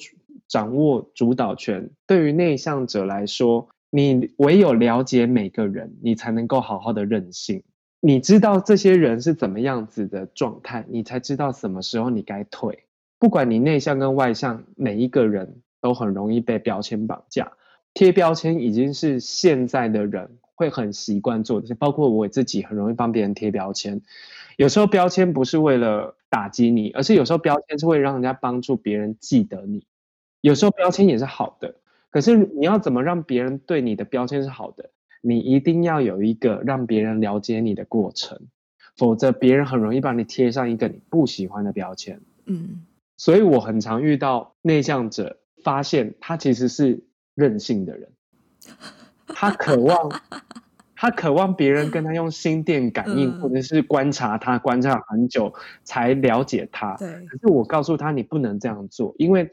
掌握主导权，对于内向者来说，你唯有了解每个人，你才能够好好的任性。你知道这些人是怎么样子的状态，你才知道什么时候你该退。不管你内向跟外向，每一个人都很容易被标签绑架。贴标签已经是现在的人会很习惯做的，包括我自己很容易帮别人贴标签。有时候标签不是为了打击你，而是有时候标签是会让人家帮助别人记得你。有时候标签也是好的，可是你要怎么让别人对你的标签是好的？你一定要有一个让别人了解你的过程，否则别人很容易帮你贴上一个你不喜欢的标签。嗯，所以我很常遇到内向者发现他其实是任性的人，<laughs> 他渴望他渴望别人跟他用心电感应，或者是观察他观察很久才了解他。对，可是我告诉他你不能这样做，因为。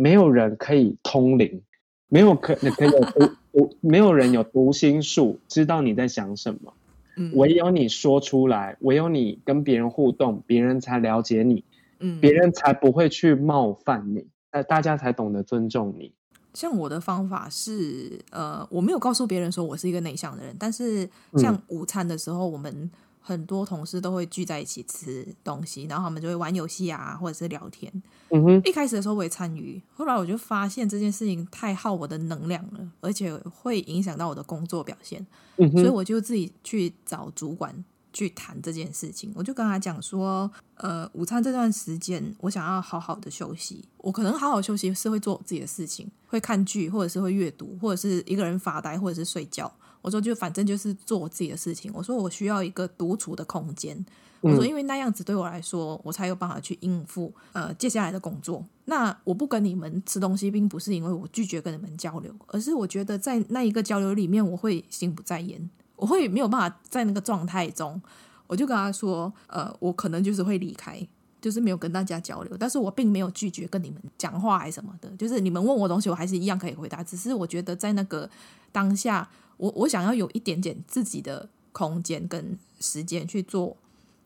没有人可以通灵，没有可可以有读没有人有读心术，知道你在想什么。嗯，唯有你说出来，唯有你跟别人互动，别人才了解你，嗯，别人才不会去冒犯你，大家才懂得尊重你。像我的方法是，呃，我没有告诉别人说我是一个内向的人，但是像午餐的时候，我们。很多同事都会聚在一起吃东西，然后他们就会玩游戏啊，或者是聊天。嗯哼，一开始的时候我也参与，后来我就发现这件事情太耗我的能量了，而且会影响到我的工作表现。嗯哼，所以我就自己去找主管去谈这件事情。我就跟他讲说，呃，午餐这段时间我想要好好的休息。我可能好好休息是会做我自己的事情，会看剧，或者是会阅读，或者是一个人发呆，或者是睡觉。我说就反正就是做我自己的事情。我说我需要一个独处的空间。我说因为那样子对我来说，我才有办法去应付呃接下来的工作。那我不跟你们吃东西，并不是因为我拒绝跟你们交流，而是我觉得在那一个交流里面，我会心不在焉，我会没有办法在那个状态中。我就跟他说，呃，我可能就是会离开，就是没有跟大家交流。但是我并没有拒绝跟你们讲话还是什么的，就是你们问我东西，我还是一样可以回答。只是我觉得在那个当下。我我想要有一点点自己的空间跟时间去做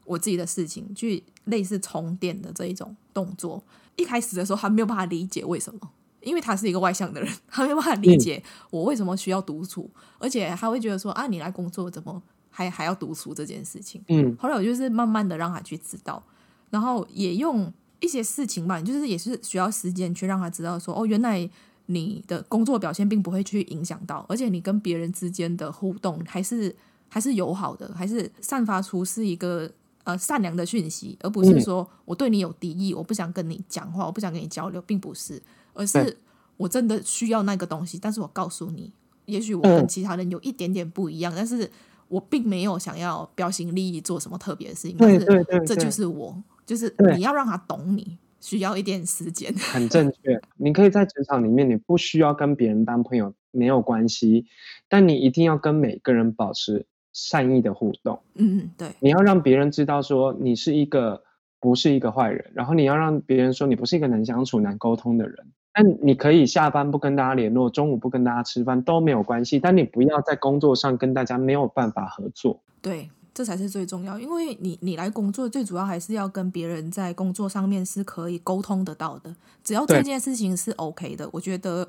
我自己的事情，去类似充电的这一种动作。一开始的时候，他没有办法理解为什么，因为他是一个外向的人，<laughs> 他没有办法理解我为什么需要独处，嗯、而且他会觉得说啊，你来工作怎么还还要独处这件事情。嗯，后来我就是慢慢的让他去知道，然后也用一些事情吧，就是也是需要时间去让他知道说哦，原来。你的工作表现并不会去影响到，而且你跟别人之间的互动还是还是友好的，还是散发出是一个呃善良的讯息，而不是说我对你有敌意，我不想跟你讲话，我不想跟你交流，并不是，而是我真的需要那个东西，但是我告诉你，也许我跟其他人有一点点不一样，但是我并没有想要标新立异做什么特别的事情，但是这就是我，就是你要让他懂你。需要一点时间，<laughs> 很正确。你可以在职场里面，你不需要跟别人当朋友，没有关系，但你一定要跟每个人保持善意的互动。嗯，对。你要让别人知道说你是一个不是一个坏人，然后你要让别人说你不是一个难相处、难沟通的人。但你可以下班不跟大家联络，中午不跟大家吃饭都没有关系，但你不要在工作上跟大家没有办法合作。对。这才是最重要，因为你你来工作，最主要还是要跟别人在工作上面是可以沟通得到的。只要这件事情是 OK 的，我觉得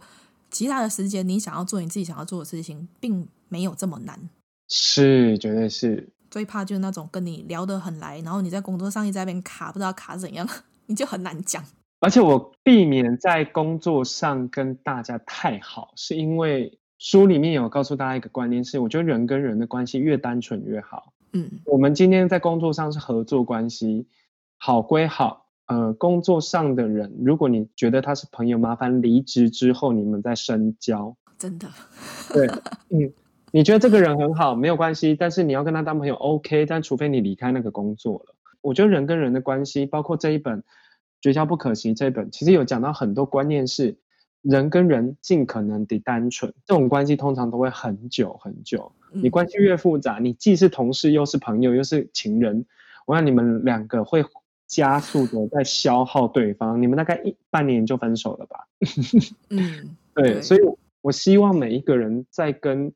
其他的时间你想要做你自己想要做的事情，并没有这么难。是，绝对是。最怕就是那种跟你聊得很来，然后你在工作上一直在那边卡，不知道卡怎样，<laughs> 你就很难讲。而且我避免在工作上跟大家太好，是因为。书里面有告诉大家一个观念是，我觉得人跟人的关系越单纯越好。嗯，我们今天在工作上是合作关系，好归好。呃，工作上的人，如果你觉得他是朋友，麻烦离职之后你们再深交。真的，对，嗯，你觉得这个人很好，没有关系，但是你要跟他当朋友，OK，但除非你离开那个工作了。我觉得人跟人的关系，包括这一本《绝交不可惜》这一本，其实有讲到很多观念是，人跟人尽可能的单纯，这种关系通常都会很久很久。你关系越复杂，你既是同事又是朋友又是情人，我想你们两个会。加速的在消耗对方，你们大概一半年就分手了吧？嗯，<laughs> 对，所以我希望每一个人在跟，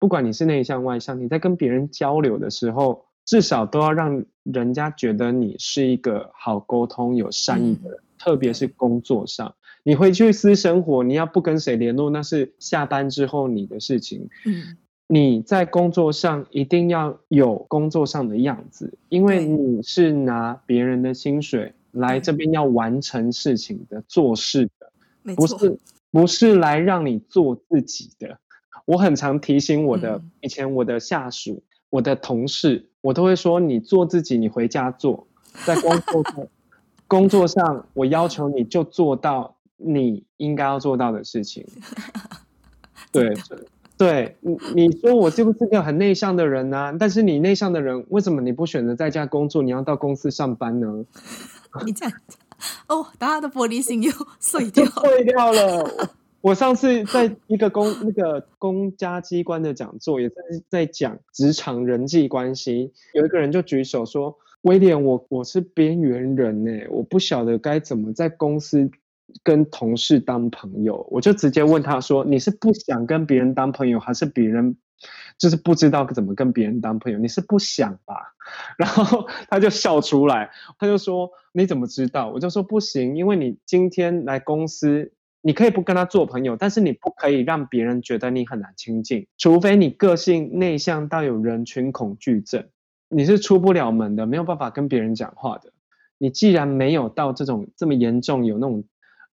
不管你是内向外向，你在跟别人交流的时候，至少都要让人家觉得你是一个好沟通、有善意的人。嗯、特别是工作上，你回去私生活，你要不跟谁联络，那是下班之后你的事情。嗯。你在工作上一定要有工作上的样子，因为你是拿别人的薪水来这边要完成事情的，做事的，不是不是来让你做自己的。我很常提醒我的以前我的下属、我的同事，我都会说：你做自己，你回家做，在工作上 <laughs> 工作上，我要求你就做到你应该要做到的事情。<laughs> 对。对你，你说我是不是个很内向的人呢、啊？但是你内向的人，为什么你不选择在家工作，你要到公司上班呢？<laughs> 你这样哦，大家的玻璃心又碎掉，碎掉了。我上次在一个公那个公家机关的讲座，也在在讲职场人际关系，有一个人就举手说：“威廉，我我是边缘人呢，我不晓得该怎么在公司。”跟同事当朋友，我就直接问他说：“你是不想跟别人当朋友，还是别人就是不知道怎么跟别人当朋友？你是不想吧？” <laughs> 然后他就笑出来，他就说：“你怎么知道？”我就说：“不行，因为你今天来公司，你可以不跟他做朋友，但是你不可以让别人觉得你很难亲近，除非你个性内向到有人群恐惧症，你是出不了门的，没有办法跟别人讲话的。你既然没有到这种这么严重，有那种。”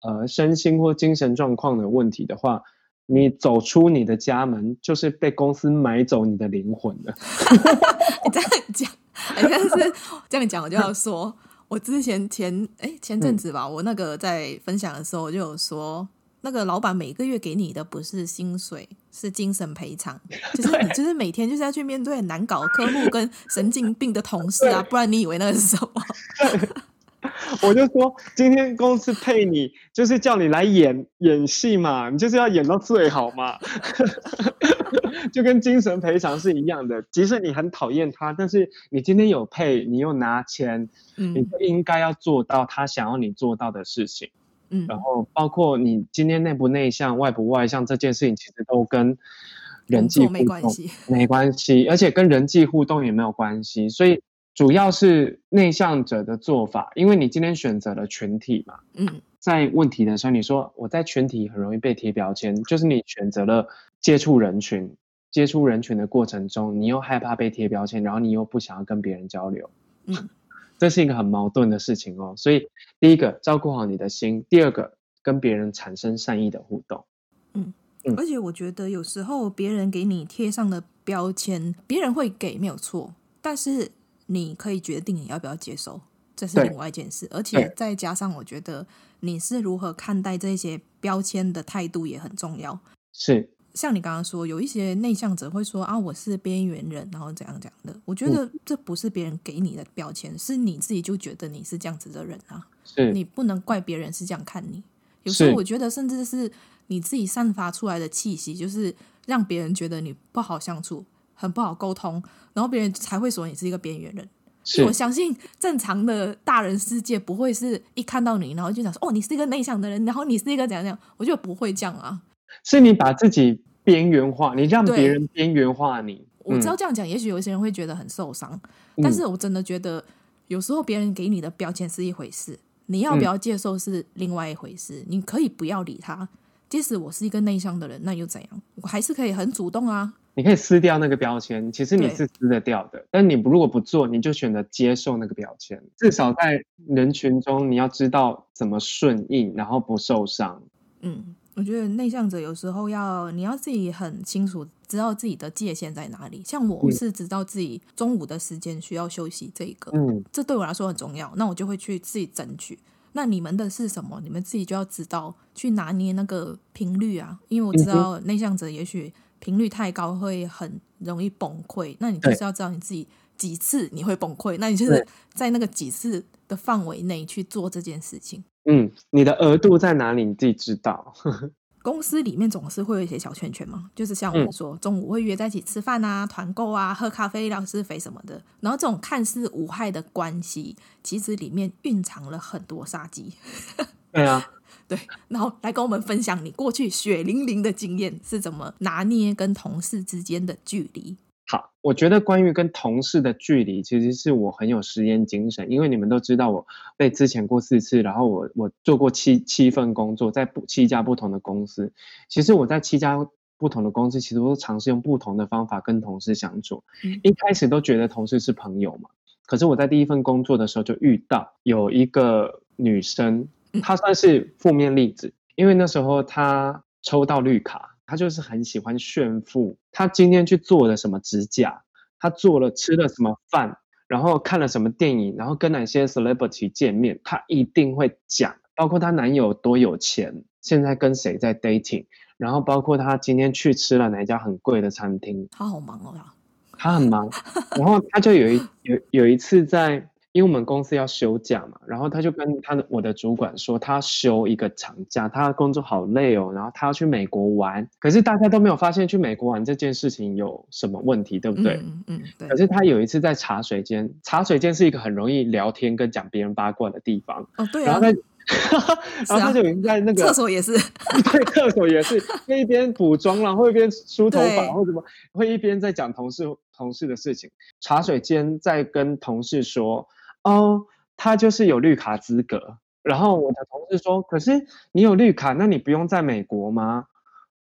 呃，身心或精神状况的问题的话，你走出你的家门，就是被公司买走你的灵魂了。<laughs> <laughs> 你这样讲，但是这样讲，我就要说，我之前前哎前阵子吧，嗯、我那个在分享的时候，我就有说，那个老板每个月给你的不是薪水，是精神赔偿，<laughs> 就是你就是每天就是要去面对难搞的客户跟神经病的同事啊，不然你以为那个是什么？<laughs> 我就说，今天公司配你，就是叫你来演演戏嘛，你就是要演到最好嘛，<laughs> 就跟精神赔偿是一样的。即使你很讨厌他，但是你今天有配，你又拿钱，嗯，你就应该要做到他想要你做到的事情。嗯，然后包括你今天内不内向、外不外向这件事情，其实都跟人际互动没关系，没关系，而且跟人际互动也没有关系，所以。主要是内向者的做法，因为你今天选择了群体嘛。嗯，在问题的时候，你说我在群体很容易被贴标签，就是你选择了接触人群，接触人群的过程中，你又害怕被贴标签，然后你又不想要跟别人交流。嗯，<laughs> 这是一个很矛盾的事情哦。所以，第一个照顾好你的心，第二个跟别人产生善意的互动。嗯嗯，而且我觉得有时候别人给你贴上的标签，别人会给没有错，但是。你可以决定你要不要接受，这是另外一件事。而且再加上，我觉得你是如何看待这些标签的态度也很重要。是，像你刚刚说，有一些内向者会说啊，我是边缘人，然后怎样怎样的。我觉得这不是别人给你的标签，是你自己就觉得你是这样子的人啊。是，你不能怪别人是这样看你。有时候我觉得，甚至是你自己散发出来的气息，就是让别人觉得你不好相处。很不好沟通，然后别人才会说你是一个边缘人。是我相信正常的大人世界不会是一看到你，然后就想说哦，你是一个内向的人，然后你是一个怎样怎样。我觉得不会这样啊。是你把自己边缘化，你让别人边缘化你。我知道这样讲，嗯、也许有些人会觉得很受伤，但是我真的觉得有时候别人给你的标签是一回事，你要不要接受是另外一回事。嗯、你可以不要理他，即使我是一个内向的人，那又怎样？我还是可以很主动啊。你可以撕掉那个标签，其实你是撕得掉的。但你如果不做，你就选择接受那个标签。至少在人群中，你要知道怎么顺应，然后不受伤。嗯，我觉得内向者有时候要你要自己很清楚，知道自己的界限在哪里。像我是知道自己中午的时间需要休息，这个，嗯，这对我来说很重要，那我就会去自己争取。那你们的是什么？你们自己就要知道去拿捏那个频率啊，因为我知道内向者也许频率太高会很容易崩溃。那你就是要知道你自己几次你会崩溃，那你就是在那个几次的范围内去做这件事情。嗯，你的额度在哪里？你自己知道。<laughs> 公司里面总是会有一些小圈圈嘛，就是像我们说，嗯、中午会约在一起吃饭啊、团购啊、喝咖啡、聊是非什么的。然后这种看似无害的关系，其实里面蕴藏了很多杀机。对啊，<laughs> 对。然后来跟我们分享你过去血淋淋的经验是怎么拿捏跟同事之间的距离。好，我觉得关于跟同事的距离，其实是我很有实验精神，因为你们都知道我被之前过四次，然后我我做过七七份工作，在不七家不同的公司。其实我在七家不同的公司，其实我都尝试用不同的方法跟同事相处。嗯、一开始都觉得同事是朋友嘛，可是我在第一份工作的时候就遇到有一个女生，她算是负面例子，因为那时候她抽到绿卡。他就是很喜欢炫富，他今天去做了什么指甲，他做了吃了什么饭，然后看了什么电影，然后跟哪些 celebrity 见面，他一定会讲，包括她男友多有钱，现在跟谁在 dating，然后包括她今天去吃了哪一家很贵的餐厅。她好忙哦，她很忙，然后她就有一有有一次在。因为我们公司要休假嘛，然后他就跟他的我的主管说，他休一个长假，他工作好累哦，然后他要去美国玩。可是大家都没有发现去美国玩这件事情有什么问题，对不对？嗯嗯，对。可是他有一次在茶水间，茶水间是一个很容易聊天跟讲别人八卦的地方。哦，对啊。然后他，<laughs> 然后他就已经在那个厕所也是，<laughs> 对，厕所也是，会一边 <laughs> 补妆然后一边梳头发或什么，会一边在讲同事同事的事情。茶水间在跟同事说。哦，他就是有绿卡资格。然后我的同事说：“可是你有绿卡，那你不用在美国吗？”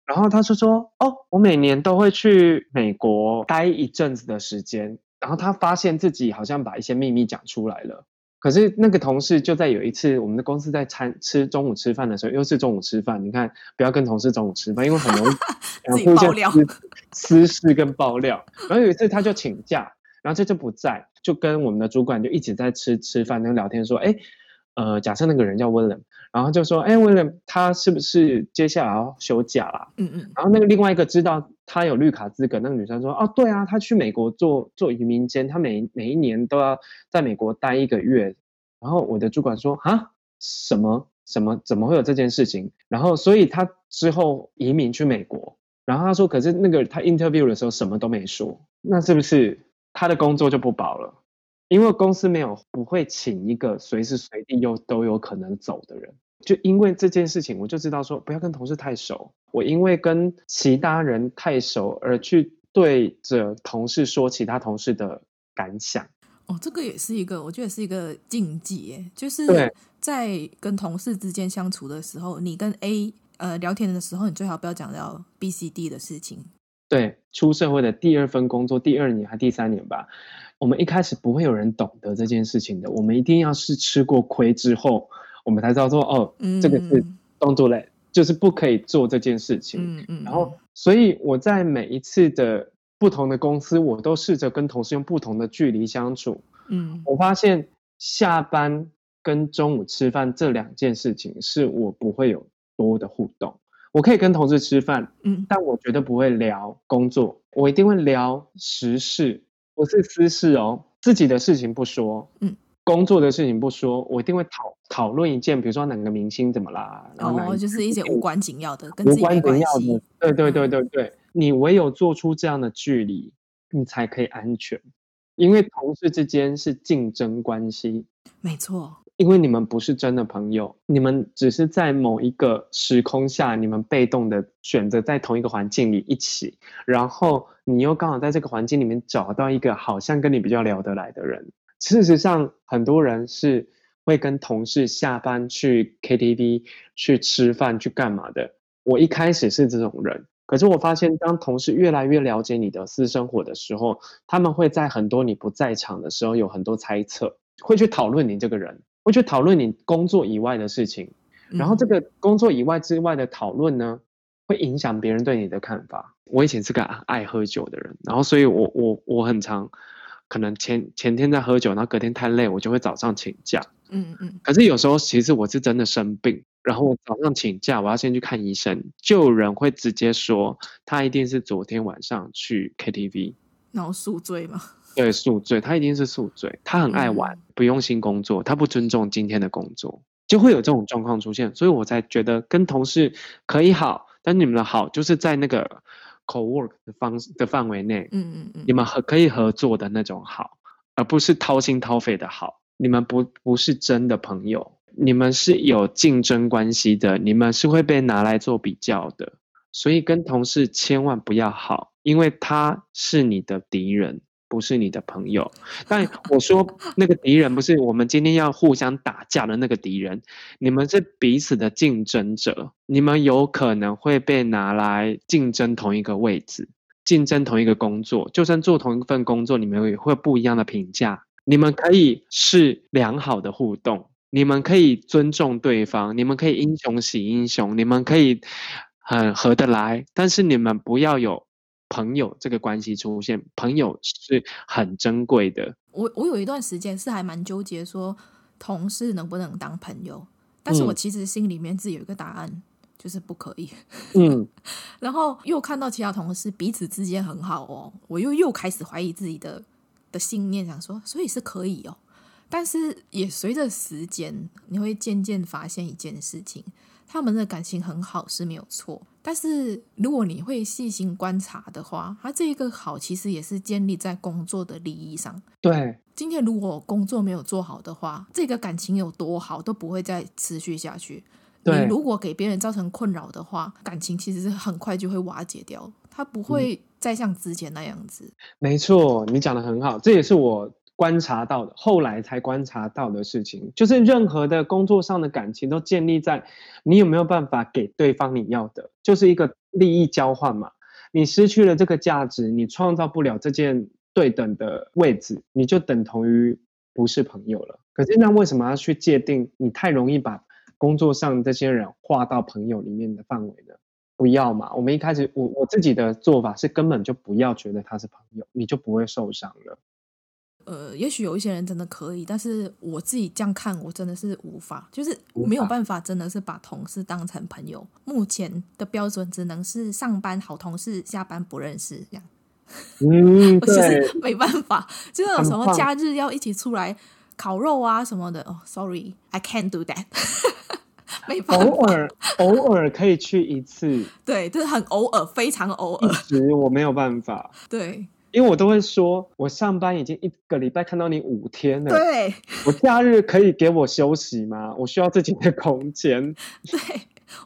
然后他就说：“哦，我每年都会去美国待一阵子的时间。”然后他发现自己好像把一些秘密讲出来了。可是那个同事就在有一次我们的公司在餐吃中午吃饭的时候，又是中午吃饭。你看，不要跟同事中午吃饭，因为很容易 <laughs> 互相私事跟爆料。然后有一次他就请假。然后这就不在，就跟我们的主管就一直在吃吃饭，跟聊天说，哎，呃，假设那个人叫 William，然后就说，哎，William，他是不是接下来要休假啦？嗯嗯。然后那个另外一个知道他有绿卡资格，那个女生说，哦，对啊，他去美国做做移民监，他每每一年都要在美国待一个月。然后我的主管说，啊，什么什么怎么会有这件事情？然后所以他之后移民去美国。然后他说，可是那个他 interview 的时候什么都没说，那是不是？他的工作就不保了，因为公司没有不会请一个随时随地又都有可能走的人。就因为这件事情，我就知道说不要跟同事太熟。我因为跟其他人太熟而去对着同事说其他同事的感想。哦，这个也是一个，我觉得是一个禁忌耶，就是在跟同事之间相处的时候，你跟 A 呃聊天的时候，你最好不要讲到 B、C、D 的事情。对，出社会的第二份工作，第二年还第三年吧，我们一开始不会有人懂得这件事情的。我们一定要是吃过亏之后，我们才知道说，哦，嗯、这个是 don't do that，就是不可以做这件事情。嗯嗯。然后，所以我在每一次的不同的公司，我都试着跟同事用不同的距离相处。嗯，我发现下班跟中午吃饭这两件事情，是我不会有多的互动。我可以跟同事吃饭，嗯，但我绝对不会聊工作，我一定会聊时事，不是私事哦，自己的事情不说，嗯，工作的事情不说，我一定会讨讨论一件，比如说哪个明星怎么啦，然后哦，就是一些无关紧要的，跟自己无关紧要的，对对对对对，你唯有做出这样的距离，你才可以安全，因为同事之间是竞争关系，没错。因为你们不是真的朋友，你们只是在某一个时空下，你们被动的选择在同一个环境里一起，然后你又刚好在这个环境里面找到一个好像跟你比较聊得来的人。事实上，很多人是会跟同事下班去 KTV 去吃饭去干嘛的。我一开始是这种人，可是我发现，当同事越来越了解你的私生活的时候，他们会在很多你不在场的时候有很多猜测，会去讨论你这个人。会去讨论你工作以外的事情，然后这个工作以外之外的讨论呢，会影响别人对你的看法。我以前是个爱喝酒的人，然后所以我我我很常可能前前天在喝酒，然后隔天太累，我就会早上请假。嗯嗯。可是有时候其实我是真的生病，然后我早上请假，我要先去看医生，就有人会直接说他一定是昨天晚上去 KTV，然后宿醉吗？对，宿醉，他一定是宿醉，他很爱玩，嗯、不用心工作，他不尊重今天的工作，就会有这种状况出现，所以我才觉得跟同事可以好，但你们的好就是在那个 co-work 的方的范围内，嗯嗯嗯，你们合可以合作的那种好，而不是掏心掏肺的好，你们不不是真的朋友，你们是有竞争关系的，你们是会被拿来做比较的，所以跟同事千万不要好，因为他是你的敌人。不是你的朋友，但我说那个敌人不是我们今天要互相打架的那个敌人，你们是彼此的竞争者，你们有可能会被拿来竞争同一个位置，竞争同一个工作，就算做同一份工作，你们也会不一样的评价。你们可以是良好的互动，你们可以尊重对方，你们可以英雄惜英雄，你们可以很合得来，但是你们不要有。朋友这个关系出现，朋友是很珍贵的。我我有一段时间是还蛮纠结，说同事能不能当朋友？但是我其实心里面自己有一个答案，嗯、就是不可以。嗯，<laughs> 然后又看到其他同事彼此之间很好哦，我又又开始怀疑自己的的信念，想说，所以是可以哦。但是也随着时间，你会渐渐发现一件事情。他们的感情很好是没有错，但是如果你会细心观察的话，他这一个好其实也是建立在工作的利益上。对，今天如果工作没有做好的话，这个感情有多好都不会再持续下去。对，你如果给别人造成困扰的话，感情其实是很快就会瓦解掉，它不会再像之前那样子。嗯，没错，你讲的很好，这也是我。观察到的，后来才观察到的事情，就是任何的工作上的感情都建立在你有没有办法给对方你要的，就是一个利益交换嘛。你失去了这个价值，你创造不了这件对等的位置，你就等同于不是朋友了。可是那为什么要去界定？你太容易把工作上这些人划到朋友里面的范围呢？不要嘛。我们一开始，我我自己的做法是根本就不要觉得他是朋友，你就不会受伤了。呃，也许有一些人真的可以，但是我自己这样看，我真的是无法，就是没有办法，真的是把同事当成朋友。目前的标准只能是上班好同事，下班不认识这样。<laughs> 嗯，没办法，就那种什么假日要一起出来烤肉啊什么的。哦，sorry，I can't do that。<laughs> 没办法，偶尔偶尔可以去一次，对，就是很偶尔，非常偶尔。其实我没有办法，对。因为我都会说，我上班已经一个礼拜看到你五天了，对，我假日可以给我休息吗？我需要自己的空间。<laughs> 对，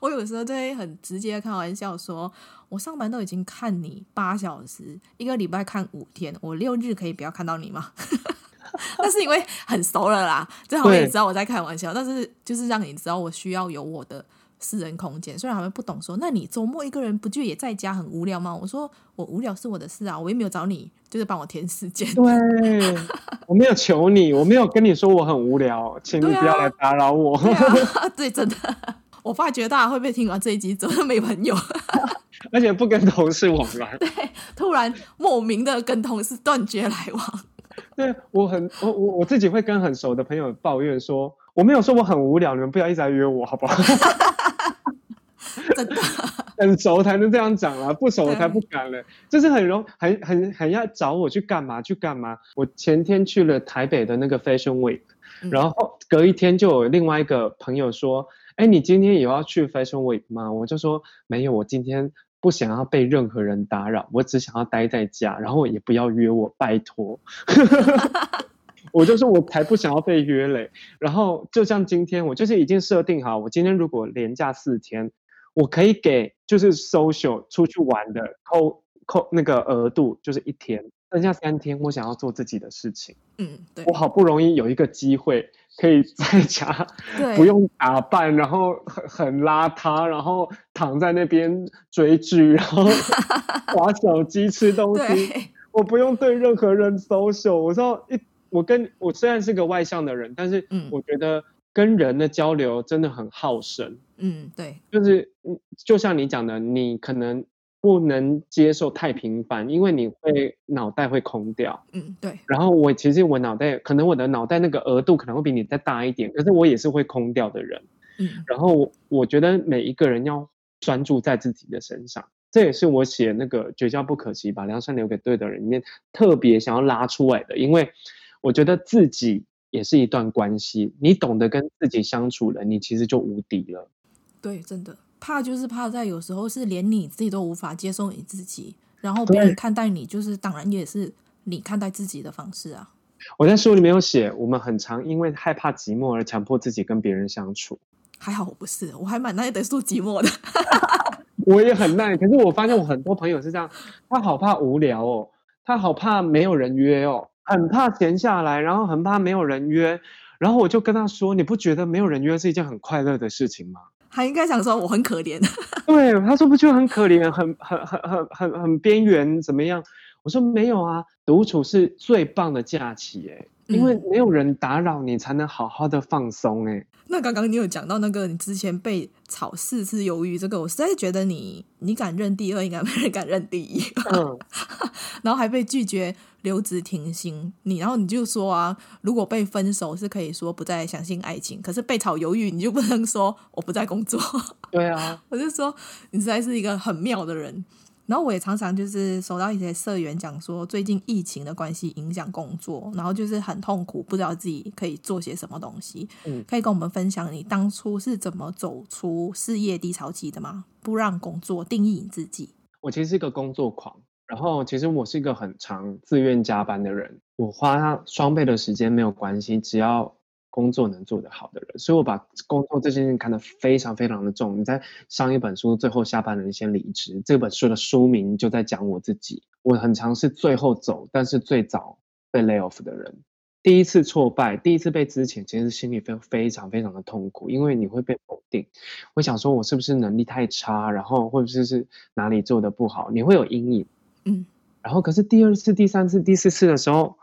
我有时候就会很直接开玩笑说，我上班都已经看你八小时，一个礼拜看五天，我六日可以不要看到你吗？<laughs> 那是因为很熟了啦，最好也知道我在开玩笑，但是就是让你知道我需要有我的。私人空间，虽然他们不懂说，那你周末一个人不就也在家很无聊吗？我说我无聊是我的事啊，我又没有找你，就是帮我填时间。对，<laughs> 我没有求你，我没有跟你说我很无聊，请你不要来打扰我。对啊，<laughs> 对，真的，我发觉大家会不会听完这一集之后没朋友，<laughs> 而且不跟同事往来。对，突然莫名的跟同事断绝来往。对，我很我我我自己会跟很熟的朋友抱怨说，我没有说我很无聊，你们不要一直来约我，好不好？<laughs> 真的，<laughs> 很熟才能这样讲啊，不熟我才不敢嘞。就是很容很很很要找我去干嘛去干嘛。我前天去了台北的那个 Fashion Week，然后隔一天就有另外一个朋友说：“哎、嗯，你今天也要去 Fashion Week 吗？”我就说：“没有，我今天不想要被任何人打扰，我只想要待在家，然后也不要约我，拜托。<laughs> ”我就说，我才不想要被约嘞。然后就像今天，我就是已经设定好，我今天如果连假四天。我可以给就是 social 出去玩的扣扣那个额度就是一天，剩下三天我想要做自己的事情。嗯，对。我好不容易有一个机会可以在家，不用打扮，然后很很邋遢，然后躺在那边追剧，然后 <laughs> 滑手机吃东西。我不用对任何人 social。我知道一，我跟我虽然是个外向的人，但是我觉得。跟人的交流真的很耗神。嗯，对，就是就像你讲的，你可能不能接受太频繁，因为你会脑袋会空掉。嗯，对。然后我其实我脑袋可能我的脑袋那个额度可能会比你再大一点，可是我也是会空掉的人。嗯，然后我觉得每一个人要专注在自己的身上，这也是我写那个绝交不可惜，把良善留给对的人里面特别想要拉出来的，因为我觉得自己也是一段关系，你懂得跟自己相处了，你其实就无敌了。对，真的怕就是怕在有时候是连你自己都无法接受你自己，然后别人看待你就是当然也是你看待自己的方式啊。我在书里面有写，我们很常因为害怕寂寞而强迫自己跟别人相处。还好我不是，我还蛮耐得住寂寞的。<laughs> 我也很耐，可是我发现我很多朋友是这样，他好怕无聊哦，他好怕没有人约哦，很怕闲下来，然后很怕没有人约，然后我就跟他说：“你不觉得没有人约是一件很快乐的事情吗？”他应该想说我很可怜。对，他说不就很可怜，很很很很很很边缘，怎么样？我说没有啊，独处是最棒的假期哎，因为没有人打扰你，才能好好的放松哎。那刚刚你有讲到那个你之前被炒四次鱿鱼，这个我实在觉得你你敢认第二，应该没人敢认第一。嗯，<laughs> 然后还被拒绝留职停薪，你然后你就说啊，如果被分手是可以说不再相信爱情，可是被炒鱿鱼你就不能说我不再工作。对啊，<laughs> 我就说你实在是一个很妙的人。然后我也常常就是收到一些社员讲说，最近疫情的关系影响工作，然后就是很痛苦，不知道自己可以做些什么东西。嗯，可以跟我们分享你当初是怎么走出事业低潮期的吗？不让工作定义你自己。我其实是一个工作狂，然后其实我是一个很常自愿加班的人，我花双倍的时间没有关系，只要。工作能做得好的人，所以我把工作这件事情看得非常非常的重。你在上一本书最后下班了，你先离职。这本书的书名就在讲我自己，我很常是最后走，但是最早被 lay off 的人。第一次挫败，第一次被资遣，其实心里非非常非常的痛苦，因为你会被否定。我想说，我是不是能力太差，然后或者是哪里做的不好，你会有阴影。嗯，然后可是第二次、第三次、第四次的时候。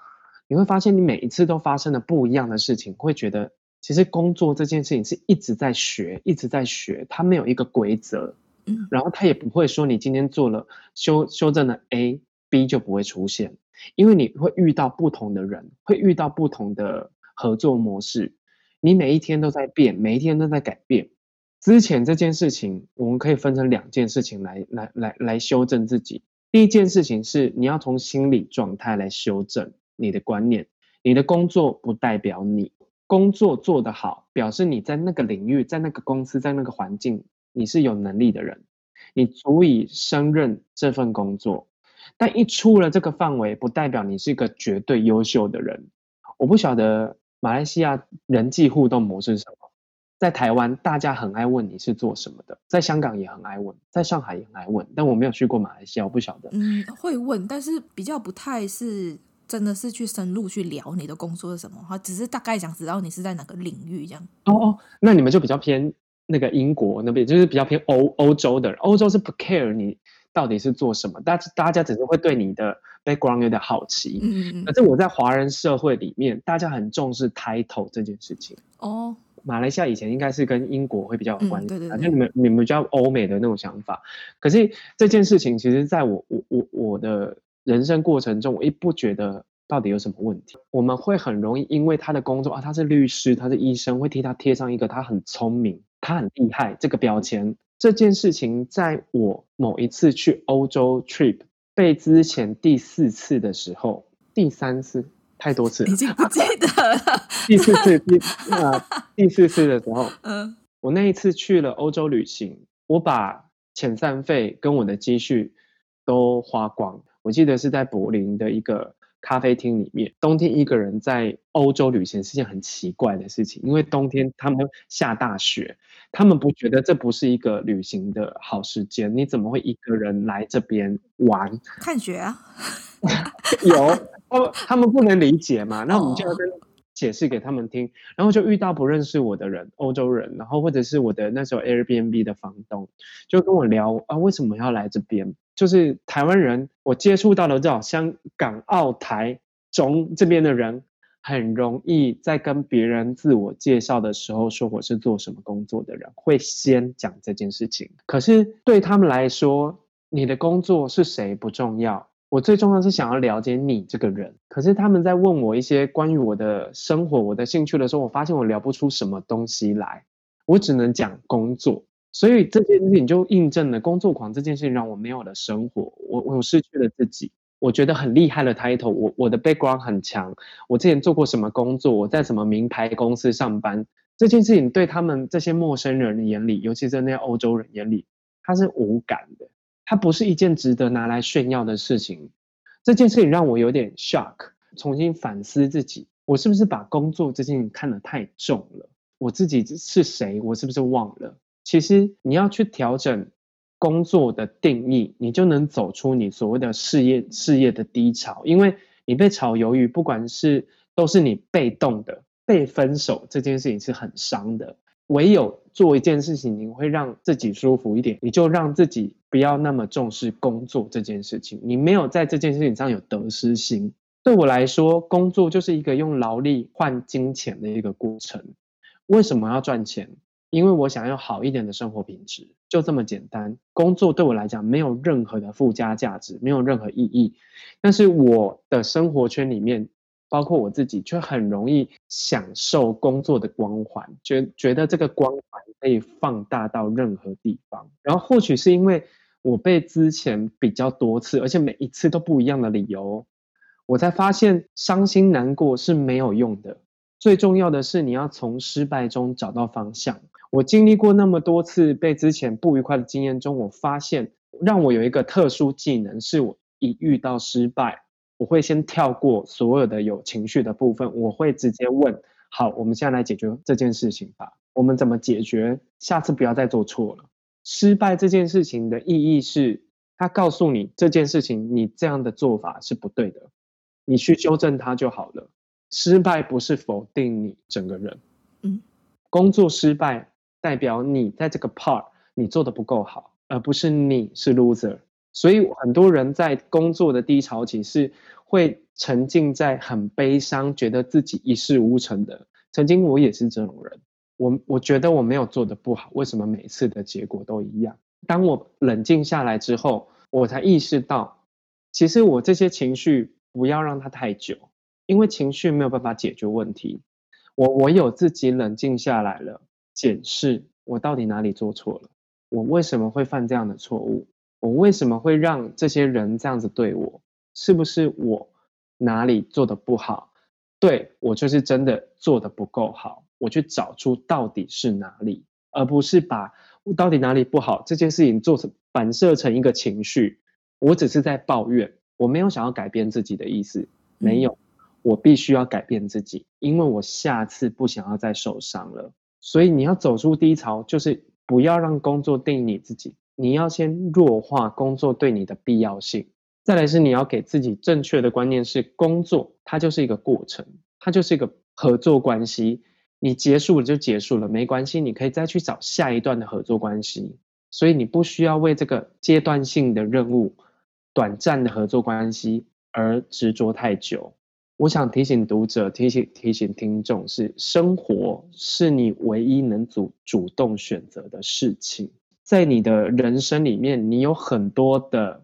你会发现，你每一次都发生了不一样的事情，会觉得其实工作这件事情是一直在学，一直在学，它没有一个规则，嗯，然后它也不会说你今天做了修修正了 A，B 就不会出现，因为你会遇到不同的人，会遇到不同的合作模式，你每一天都在变，每一天都在改变。之前这件事情，我们可以分成两件事情来来来来修正自己。第一件事情是你要从心理状态来修正。你的观念，你的工作不代表你工作做得好，表示你在那个领域，在那个公司，在那个环境，你是有能力的人，你足以胜任这份工作。但一出了这个范围，不代表你是一个绝对优秀的人。我不晓得马来西亚人际互动模式是什么，在台湾大家很爱问你是做什么的，在香港也很爱问，在上海也很爱问，但我没有去过马来西亚，我不晓得。嗯，会问，但是比较不太是。真的是去深入去聊你的工作是什么？哈，只是大概想知道你是在哪个领域这样。哦哦，那你们就比较偏那个英国那边，就是比较偏欧欧洲的人。欧洲是不 care 你到底是做什么，大大家只是会对你的 background 有点好奇。嗯嗯。可是我在华人社会里面，大家很重视 title 这件事情。哦。马来西亚以前应该是跟英国会比较有关系，嗯、对对对，反正你们你们比较欧美的那种想法。可是这件事情，其实在我我我我的。人生过程中，我一不觉得到底有什么问题。我们会很容易因为他的工作啊，他是律师，他是医生，会替他贴上一个他很聪明、他很厉害这个标签。这件事情，在我某一次去欧洲 trip 被之前第四次的时候，第三次太多次了，已经不记得了。第四次第呃第四次的时候，<laughs> 嗯，我那一次去了欧洲旅行，我把遣散费跟我的积蓄都花光。我记得是在柏林的一个咖啡厅里面，冬天一个人在欧洲旅行是件很奇怪的事情，因为冬天他们下大雪，他们不觉得这不是一个旅行的好时间。你怎么会一个人来这边玩？看雪啊？<laughs> 有，他们他们不能理解嘛？那我们就要跟解释给他们听，然后就遇到不认识我的人，欧洲人，然后或者是我的那时候 Airbnb 的房东，就跟我聊啊，为什么要来这边？就是台湾人，我接触到的这种香港、澳、台、中这边的人，很容易在跟别人自我介绍的时候说我是做什么工作的人，会先讲这件事情。可是对他们来说，你的工作是谁不重要，我最重要是想要了解你这个人。可是他们在问我一些关于我的生活、我的兴趣的时候，我发现我聊不出什么东西来，我只能讲工作。所以这件事情就印证了工作狂这件事情让我没有了生活，我我失去了自己。我觉得很厉害的 title，我我的 background 很强，我之前做过什么工作，我在什么名牌公司上班，这件事情对他们这些陌生人眼里，尤其是那些欧洲人眼里，他是无感的，它不是一件值得拿来炫耀的事情。这件事情让我有点 shock，重新反思自己，我是不是把工作这件事情看得太重了？我自己是谁？我是不是忘了？其实你要去调整工作的定义，你就能走出你所谓的事业事业的低潮。因为你被炒鱿鱼，不管是都是你被动的，被分手这件事情是很伤的。唯有做一件事情，你会让自己舒服一点，你就让自己不要那么重视工作这件事情。你没有在这件事情上有得失心。对我来说，工作就是一个用劳力换金钱的一个过程。为什么要赚钱？因为我想要好一点的生活品质，就这么简单。工作对我来讲没有任何的附加价值，没有任何意义。但是我的生活圈里面，包括我自己，却很容易享受工作的光环，觉觉得这个光环可以放大到任何地方。然后或许是因为我被之前比较多次，而且每一次都不一样的理由，我才发现伤心难过是没有用的。最重要的是你要从失败中找到方向。我经历过那么多次被之前不愉快的经验中，我发现让我有一个特殊技能，是我一遇到失败，我会先跳过所有的有情绪的部分，我会直接问：好，我们现在来解决这件事情吧。我们怎么解决？下次不要再做错了。失败这件事情的意义是，它告诉你这件事情你这样的做法是不对的，你去纠正它就好了。失败不是否定你整个人，嗯，工作失败。代表你在这个 part 你做的不够好，而不是你是 loser。所以很多人在工作的低潮期是会沉浸在很悲伤，觉得自己一事无成的。曾经我也是这种人，我我觉得我没有做得不好，为什么每次的结果都一样？当我冷静下来之后，我才意识到，其实我这些情绪不要让它太久，因为情绪没有办法解决问题。我我有自己冷静下来了。检视我到底哪里做错了？我为什么会犯这样的错误？我为什么会让这些人这样子对我？是不是我哪里做的不好？对，我就是真的做的不够好。我去找出到底是哪里，而不是把我到底哪里不好这件事情做成反射成一个情绪。我只是在抱怨，我没有想要改变自己的意思，没有。我必须要改变自己，因为我下次不想要再受伤了。所以你要走出低潮，就是不要让工作定义你自己。你要先弱化工作对你的必要性。再来是你要给自己正确的观念，是工作它就是一个过程，它就是一个合作关系。你结束了就结束了，没关系，你可以再去找下一段的合作关系。所以你不需要为这个阶段性的任务、短暂的合作关系而执着太久。我想提醒读者，提醒提醒听众是：生活是你唯一能主主动选择的事情。在你的人生里面，你有很多的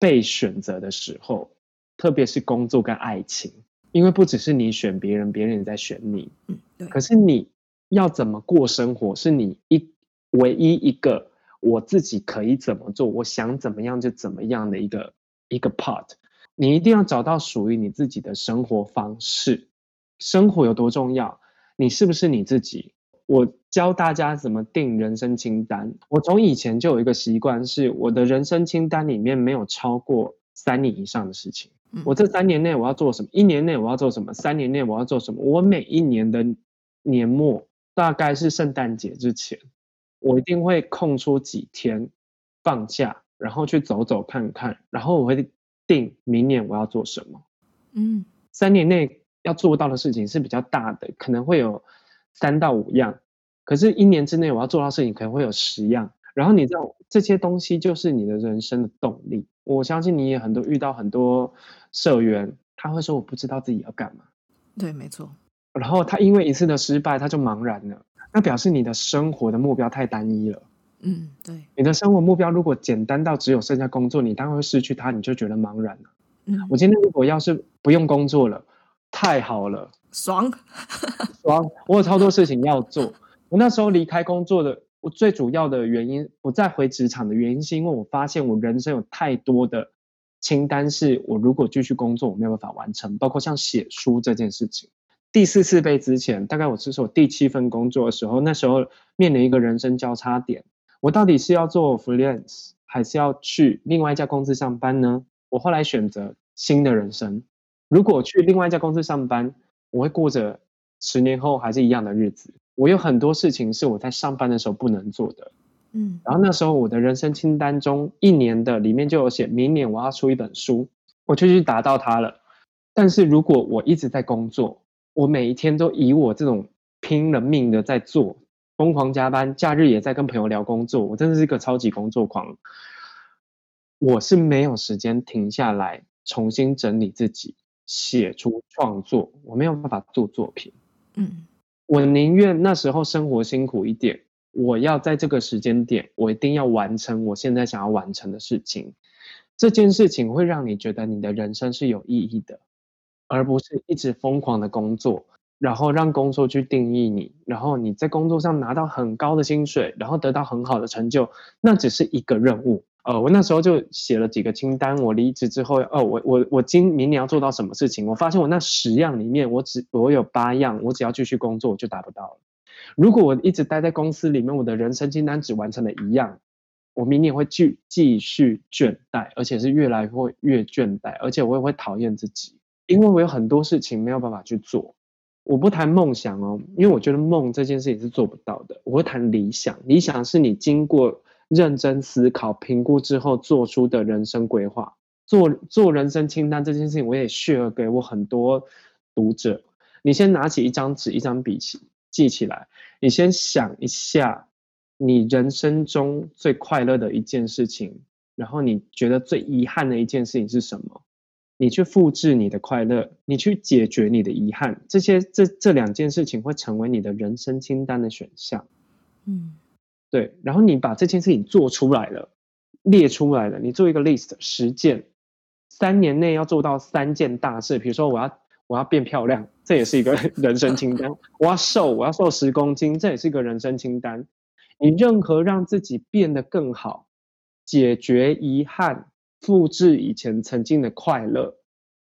被选择的时候，特别是工作跟爱情，因为不只是你选别人，别人也在选你。嗯，对。可是你要怎么过生活，是你一唯一一个我自己可以怎么做，我想怎么样就怎么样的一个一个 part。你一定要找到属于你自己的生活方式。生活有多重要？你是不是你自己？我教大家怎么定人生清单。我从以前就有一个习惯，是我的人生清单里面没有超过三年以上的事情。我这三年内我要做什么？一年内我要做什么？三年内我要做什么？我每一年的年末，大概是圣诞节之前，我一定会空出几天放假，然后去走走看看，然后我会。定明年我要做什么？嗯，三年内要做到的事情是比较大的，可能会有三到五样。可是，一年之内我要做到的事情可能会有十样。然后你知道这些东西就是你的人生的动力。我相信你也很多遇到很多社员，他会说我不知道自己要干嘛。对，没错。然后他因为一次的失败，他就茫然了。那表示你的生活的目标太单一了。嗯，对。你的生活目标如果简单到只有剩下工作，你当然会失去它，你就觉得茫然了。嗯，我今天如果要是不用工作了，太好了，爽，爽！我有超多事情要做。我那时候离开工作的，我最主要的原因，不再回职场的原因，是因为我发现我人生有太多的清单，是我如果继续工作，我没有办法完成，包括像写书这件事情。第四次被之前，大概我这是我第七份工作的时候，那时候面临一个人生交叉点，我到底是要做 freelance，还是要去另外一家公司上班呢？我后来选择新的人生。如果去另外一家公司上班，我会过着十年后还是一样的日子。我有很多事情是我在上班的时候不能做的，嗯，然后那时候我的人生清单中一年的里面就有写，明年我要出一本书，我就去达到它了。但是如果我一直在工作，我每一天都以我这种拼了命的在做，疯狂加班，假日也在跟朋友聊工作，我真的是一个超级工作狂。我是没有时间停下来重新整理自己，写出创作，我没有办法做作品。嗯，我宁愿那时候生活辛苦一点，我要在这个时间点，我一定要完成我现在想要完成的事情。这件事情会让你觉得你的人生是有意义的。而不是一直疯狂的工作，然后让工作去定义你，然后你在工作上拿到很高的薪水，然后得到很好的成就，那只是一个任务。呃，我那时候就写了几个清单。我离职之后，哦，我我我今明年要做到什么事情？我发现我那十样里面，我只我有八样，我只要继续工作我就达不到了。如果我一直待在公司里面，我的人生清单只完成了一样，我明年会继继续倦怠，而且是越来会越倦怠，而且我也会讨厌自己。因为我有很多事情没有办法去做，我不谈梦想哦，因为我觉得梦这件事情是做不到的。我会谈理想，理想是你经过认真思考、评估之后做出的人生规划。做做人生清单这件事情，我也 share 给我很多读者。你先拿起一张纸、一张笔记记起来，你先想一下你人生中最快乐的一件事情，然后你觉得最遗憾的一件事情是什么？你去复制你的快乐，你去解决你的遗憾，这些这这两件事情会成为你的人生清单的选项。嗯，对。然后你把这件事情做出来了，列出来了，你做一个 list，十件，三年内要做到三件大事。比如说，我要我要变漂亮，这也是一个 <laughs> 人生清单。我要瘦，我要瘦十公斤，这也是一个人生清单。你任何让自己变得更好，解决遗憾。复制以前曾经的快乐，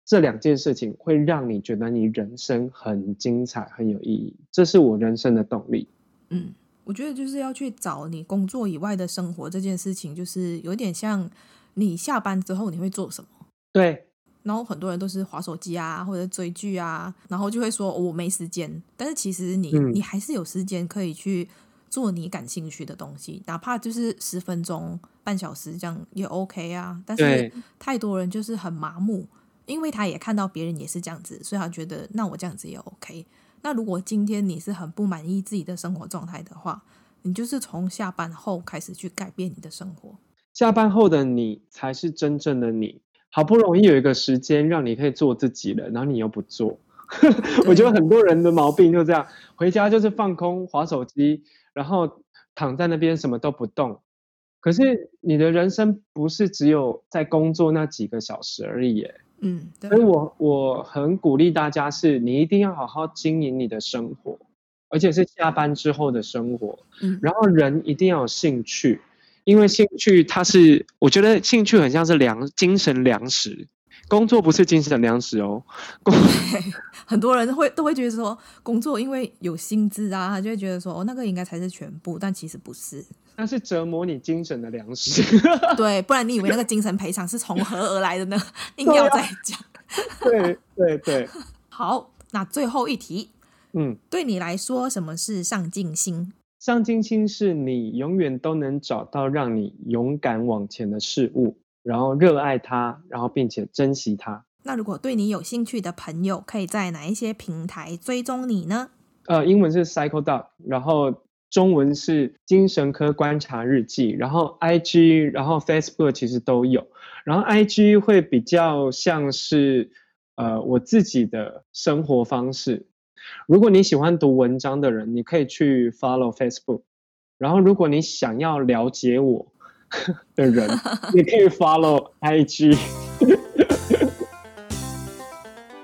这两件事情会让你觉得你人生很精彩、很有意义。这是我人生的动力。嗯，我觉得就是要去找你工作以外的生活这件事情，就是有点像你下班之后你会做什么？对。然后很多人都是划手机啊，或者追剧啊，然后就会说我没时间。但是其实你、嗯、你还是有时间可以去。做你感兴趣的东西，哪怕就是十分钟、半小时这样也 OK 啊。但是太多人就是很麻木，因为他也看到别人也是这样子，所以他觉得那我这样子也 OK。那如果今天你是很不满意自己的生活状态的话，你就是从下班后开始去改变你的生活。下班后的你才是真正的你。好不容易有一个时间让你可以做自己了，然后你又不做。<laughs> 我觉得很多人的毛病就这样，回家就是放空、划手机。然后躺在那边什么都不动，可是你的人生不是只有在工作那几个小时而已耶。嗯，所以我我很鼓励大家是，你一定要好好经营你的生活，而且是下班之后的生活。嗯，然后人一定要有兴趣，因为兴趣它是，我觉得兴趣很像是粮，精神粮食。工作不是精神粮食哦，工 <laughs> 很多人会都会觉得说工作因为有薪资啊，他就会觉得说哦，那个应该才是全部，但其实不是，那是折磨你精神的粮食。<laughs> 对，<laughs> 不然你以为那个精神赔偿是从何而来的呢？<laughs> 硬要再讲。对对对。好，那最后一题，嗯，对你来说，什么是上进心？上进心是你永远都能找到让你勇敢往前的事物。然后热爱它，然后并且珍惜它。那如果对你有兴趣的朋友，可以在哪一些平台追踪你呢？呃，英文是 Psycho Dog，然后中文是精神科观察日记，然后 IG，然后 Facebook 其实都有。然后 IG 会比较像是呃我自己的生活方式。如果你喜欢读文章的人，你可以去 follow Facebook。然后，如果你想要了解我的人，<laughs> 你可以 follow IG。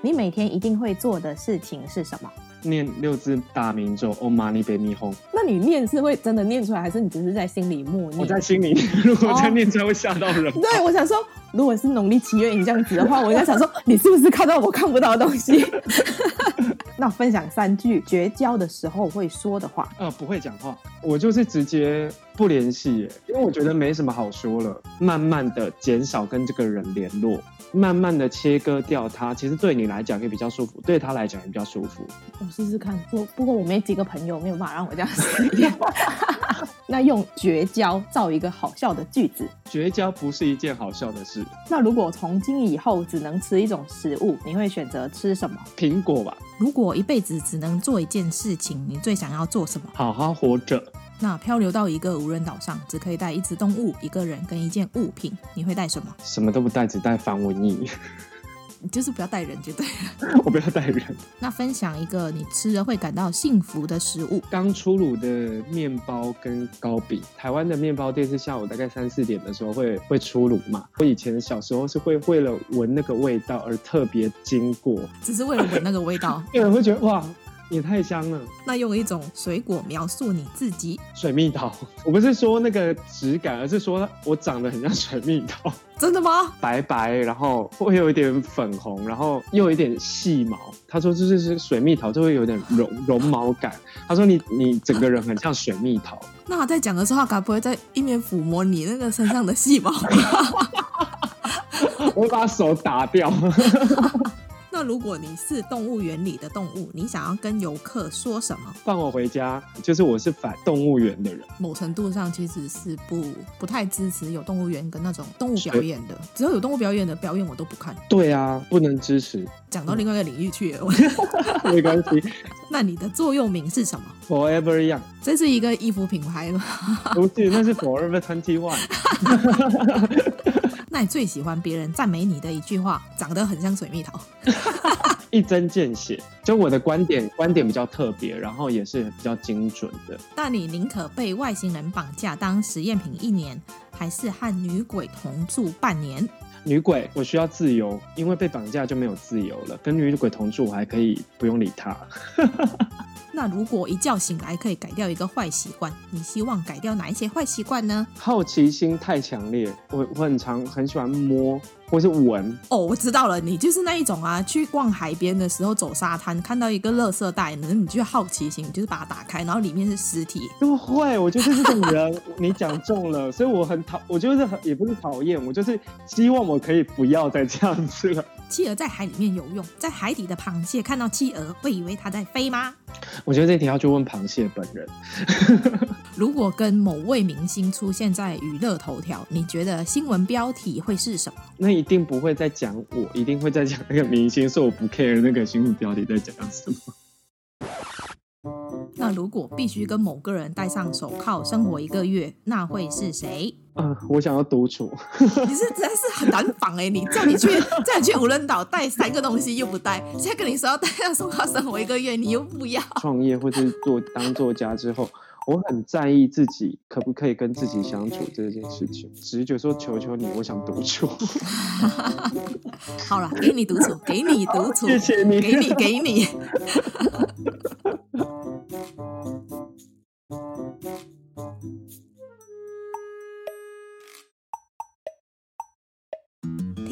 你每天一定会做的事情是什么？念六字大明咒，Om Mani Padme Hum。那你念是会真的念出来，还是你只是在心里默念？我在心里，如果再念出来会吓到人。Oh, 对，我想说，如果是农历七月你这样子的话，我应该想说，你是不是看到我看不到的东西？<laughs> 那分享三句绝交的时候会说的话。呃，不会讲话，我就是直接不联系耶，因为我觉得没什么好说了，慢慢的减少跟这个人联络。慢慢的切割掉它，其实对你来讲也比较舒服，对他来讲也比较舒服。我试试看，不不过我没几个朋友，没有办法让我这样实验。<laughs> 那用绝交造一个好笑的句子。绝交不是一件好笑的事。那如果从今以后只能吃一种食物，你会选择吃什么？苹果吧。如果一辈子只能做一件事情，你最想要做什么？好好活着。那漂流到一个无人岛上，只可以带一只动物、一个人跟一件物品，你会带什么？什么都不带，只带防蚊液。你就是不要带人就对了。<laughs> 我不要带人。那分享一个你吃了会感到幸福的食物。刚出炉的面包跟糕饼。台湾的面包店是下午大概三四点的时候会会出炉嘛？我以前小时候是会为了闻那个味道而特别经过，只是为了闻那个味道。<laughs> 有人会觉得哇。也太香了。那用一种水果描述你自己？水蜜桃。<laughs> 我不是说那个质感，而是说我长得很像水蜜桃。真的吗？白白，然后会有一点粉红，然后又有一点细毛。他说这是是水蜜桃，就会有点绒绒毛感。他说你你整个人很像水蜜桃。那他在讲的时候，他该不会在一面抚摸你那个身上的细毛？<laughs> 我会把手打掉。<laughs> 那如果你是动物园里的动物，你想要跟游客说什么？放我回家，就是我是反动物园的人。某程度上其实是不不太支持有动物园跟那种动物表演的。只要有动物表演的表演，我都不看。对啊，不能支持。讲到另外一个领域去了，<laughs> 没关系。那你的座右铭是什么？Forever Young。<laughs> 这是一个衣服品牌吗？不是，那是 Forever Twenty One。<laughs> 那你最喜欢别人赞美你的一句话？长得很像水蜜桃，<laughs> 一针见血。就我的观点，观点比较特别，然后也是比较精准的。那你宁可被外星人绑架当实验品一年，还是和女鬼同住半年？女鬼，我需要自由，因为被绑架就没有自由了。跟女鬼同住，我还可以不用理她。那如果一觉醒来可以改掉一个坏习惯，你希望改掉哪一些坏习惯呢？好奇心太强烈，我我很常很喜欢摸。或是闻哦，我知道了，你就是那一种啊，去逛海边的时候走沙滩，看到一个垃圾袋，呢，你就好奇心，你就是把它打开，然后里面是尸体。不会，我就是这种人，你讲中了，所以我很讨，<laughs> 我就是很也不是讨厌，我就是希望我可以不要再这样子了。企鹅在海里面游泳，在海底的螃蟹看到企鹅会以为它在飞吗？我觉得这题要去问螃蟹本人。如果跟某位明星出现在娱乐头条，你觉得新闻标题会是什么？那一定不会再讲我，一定会再讲那个明星，所以我不 care 那个新闻标题在讲什么。那如果必须跟某个人戴上手铐生活一个月，那会是谁？嗯、呃，我想要独处。<laughs> 你是实在是很难防哎、欸！你叫你去 <laughs> 叫你去无人岛带三个东西又不带，现在跟你说要带上手铐生活一个月，你又不要。创业或是做当作家之后。<laughs> 我很在意自己可不可以跟自己相处这件事情，直觉说求求你，我想独处。好了，给你独处，给你独处，谢谢你，给你给你。